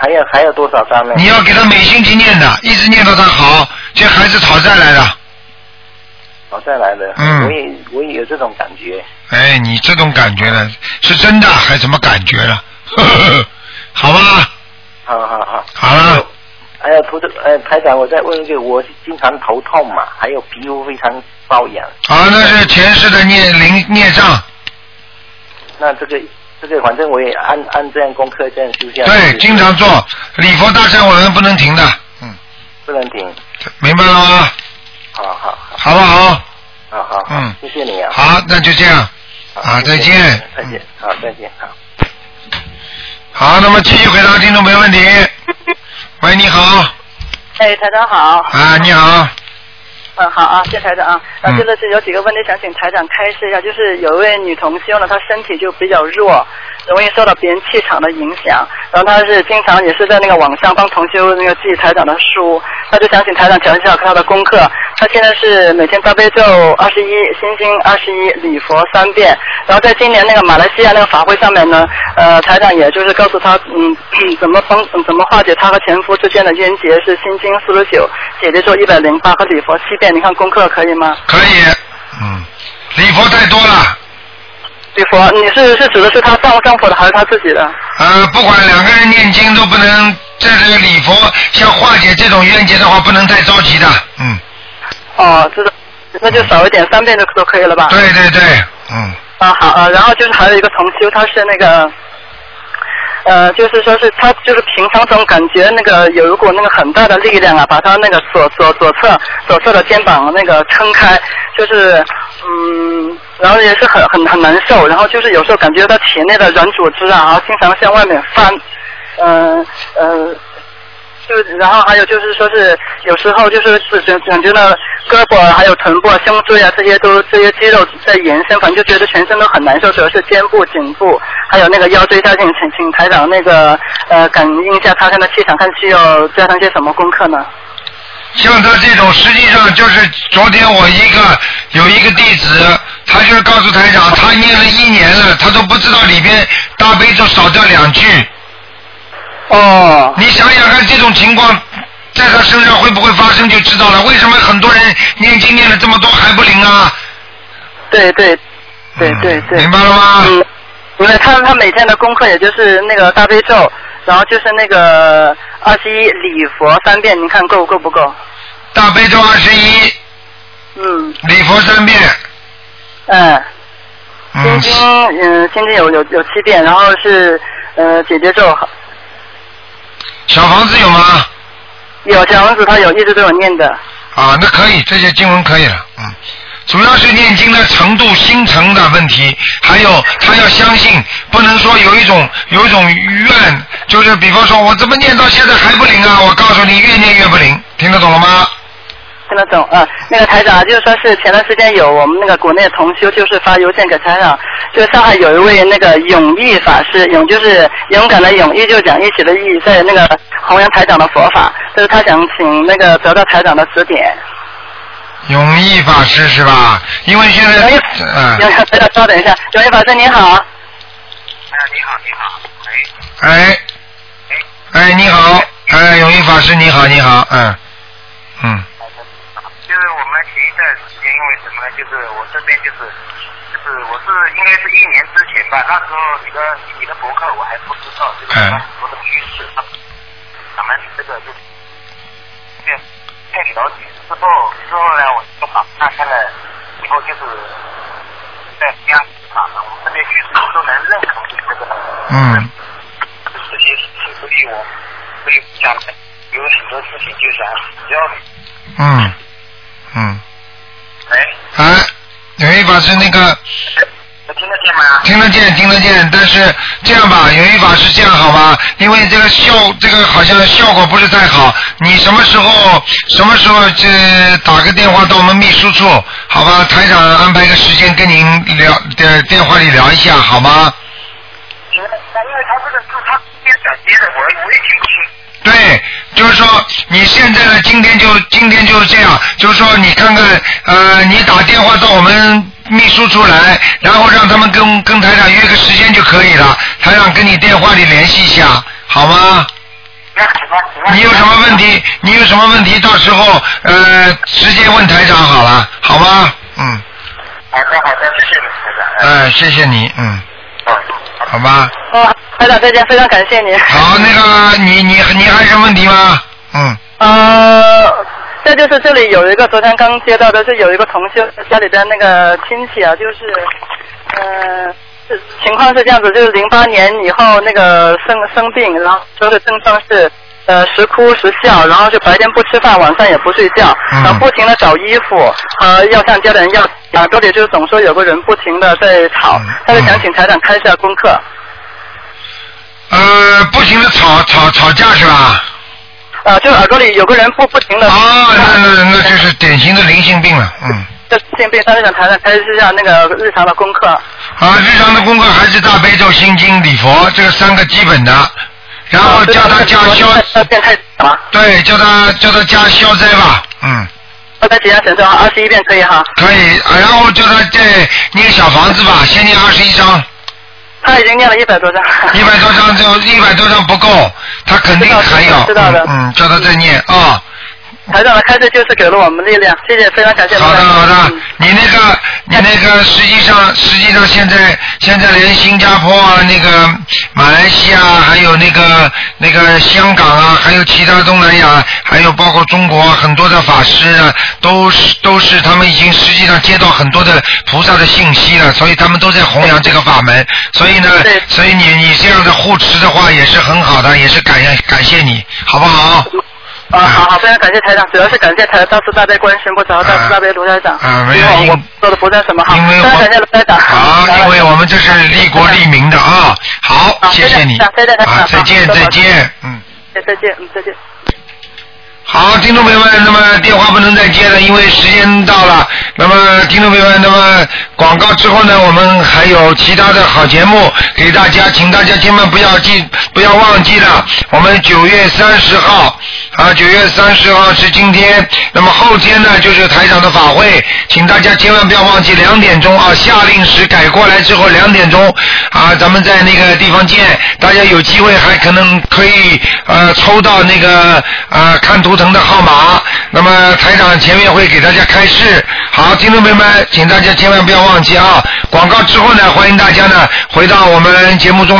还有还有多少张呢？你要给他每星期念的，一直念到他好，这孩子讨债来的。讨债来的，嗯我也我也有这种感觉。哎，你这种感觉呢，是真的还是什么感觉了？呵呵呵好吧，好好好。好了。还有图的呃，台长，我再问一句，我是经常头痛嘛，还有皮肤非常瘙痒，啊，那是前世的孽灵孽障，那这个这个反正我也按按这样功课这样修下来。对，经常做礼佛大忏悔文不能停的，嗯不能停。明白了吗？好好好不好？好好，嗯，谢谢你啊。好，那就这样，啊，再见。再见，好，再见，好。好，那么继续回答听众朋友问题。喂，你好，哎，台长好。啊，你好，嗯，好啊，谢谢台长啊。呃，嗯真的是有几个问题想请台长开示一下，就是有一位女同修呢，她身体就比较弱，容易受到别人气场的影响，然后她是经常也是在那个网上帮同修那个记台长的书，她就想请台长调一下她的功课。她现在是每天大悲咒二十一，心经二十一，礼佛三遍。然后在今年那个马来西亚那个法会上面呢，呃，台长也就是告诉她，嗯，[CLEARS THROAT] 怎么帮怎么化解她和前夫之间的冤结，是心经四十九，姐姐咒一百零八和礼佛七遍。你看功课可以吗？可以，嗯，礼佛太多了，礼佛，你是是指的是他丈丈夫的还是他自己的？呃，不管两个人念经都不能，在这个礼佛像化解这种冤结的话，不能太着急的，嗯，哦，知道，那就少一点，三遍就都可以了吧？对对对，嗯，啊好啊，然后就是还有一个同修，他是那个，呃，就是说是他就是平常总感觉那个有一股那个很大的力量啊，把他那个左左左侧左侧的肩膀那个撑开，就是嗯，然后也是很很很难受，然后就是有时候感觉到体内的软组织啊，然后经常向外面翻，嗯呃。就然后还有就是说是有时候就是是感感觉到胳膊还有臀部、啊、胸椎啊这些都这些肌肉在延伸，反正就觉得全身都很难受，主要是肩部、颈部还有那个腰椎下请请请台长那个呃感应一下他现在气场，看需要加上些什么功课呢？像他这种，实际上就是昨天我一个有一个弟子，他就是告诉台长，他念了一年了，他都不知道里边大悲咒少掉两句。哦。你想想看，这种情况在他身上会不会发生，就知道了。为什么很多人念经念了这么多还不灵啊？对对对对对。明白了吗？嗯，因为他他每天的功课也就是那个大悲咒，然后就是那个二十一礼佛三遍，您看够够不够？大悲咒二十一，嗯。礼佛三遍。嗯。嗯心经嗯，心经有有有七遍，然后是呃姐姐咒小房子有吗？有小房子，他有一直都有念的。啊，那可以，这些经文可以了，嗯。主要是念经的程度、心诚的问题，还有他要相信，不能说有一种有一种怨，就是比方说我怎么念到现在还不灵啊？我告诉你，越念越不灵，听得懂了吗？听得懂啊？那个台长就是说是前段时间有我们那个国内同修，就是发邮件给台长，就是上海有一位那个永义法师，勇就是勇敢的勇，义就讲义气的义，在那个弘扬台长的佛法，就是他想请那个得到台长的指点。永义法师是吧？因为现在，嗯、永台长稍等一下，永义法师您好。哎，你好，你好哎，哎你好，哎，永义法师你好，你好，嗯，嗯，因为什么呢？就是我这边就是就是我是应该是一年之前吧，那时候你的你的博客我还不知道，就是很多的趋势，咱们这个就是对太了解之后之后呢，我就把看看了以后就是在这样啊，我们这边趋势都能认可你这个嗯，这些事情，所以我所以想有很多事情就想只要嗯，嗯，哎。哎，永义法师那个听得见吗？听得见，听得见，但是这样吧，有一法是这样好吧？因为这个效，这个好像效果不是太好。你什么时候，什么时候这打个电话到我们秘书处，好吧？台长安排个时间跟您聊，电电话里聊一下，好吗？因为他这个是他边转接的，我我也听不清。对，就是说你现在呢，今天就今天就是这样，就是说你看看呃，你打电话到我们秘书处来，然后让他们跟跟台长约个时间就可以了，台长跟你电话里联系一下，好吗？你有什么问题？你有什么问题？到时候呃直接问台长好了，好吗？嗯。好的好的，谢谢你台长。哎，谢谢你，嗯。好吧。哦，台长再见，非常感谢你。好，那个你你你还有什么问题吗？嗯。呃，这就是这里有一个昨天刚接到的是有一个同修家里的那个亲戚啊，就是呃是情况是这样子，就是零八年以后那个生生病，然后说是症状是呃时哭时笑，然后就白天不吃饭，晚上也不睡觉，然后不停的找衣服和要向家里人要，耳朵里就总说有个人不停的在吵，他就想请台长开一下功课。呃，不停的吵吵吵架是吧？啊，就耳朵里有个人不不停的。啊，那那那就是典型的灵性病了，嗯。这性病，他就想台长开一下那个日常的功课。啊，日常的功课还是大悲咒、心经、礼佛这个三个基本的，然后叫他加消。变态啊！对，叫他叫他加消灾吧，嗯。我再几下神咒啊，二十一遍可以哈。可以，啊然后叫他再念小房子吧，先念二十一章。他已经念了一百多张。一百多张就一百多张不够，他肯定还有。知道的。嗯，叫他再念啊。台长的开示就是给了我们力量，谢谢，非常感谢。好的好的，你那个你那个实际上实际上现在现在连新加坡啊那个马来西亚还有那个那个香港啊，还有其他东南亚，还有包括中国很多的法师啊，都是都是他们已经实际上接到很多的菩萨的信息了，所以他们都在弘扬这个法门，所以呢，所以你你这样的护持的话也是很好的，也是感谢感谢你，好不好？啊，好好，非常感谢台长，主要是感谢台大慈大悲观世音菩萨，大慈大悲卢台长。啊，没有，我做的不算什么好，因为非常感谢卢台长。好，因为我们这是利国利民的啊。好，谢谢你。再再见，再见，嗯。再再见，嗯，再见。好，听众朋友们，那么电话不能再接了，因为时间到了。那么，听众朋友们，那么广告之后呢，我们还有其他的好节目给大家，请大家千万不要记，不要忘记了，我们九月三十号啊，九月三十号是今天，那么后天呢就是台长的法会，请大家千万不要忘记两点钟啊，下令时改过来之后两点钟啊，咱们在那个地方见，大家有机会还可能可以呃抽到那个啊看图腾的号码，那么台长前面会给大家开示。好，听众朋友们，请大家千万不要忘忘记啊！广告之后呢，欢迎大家呢回到我们节目中来。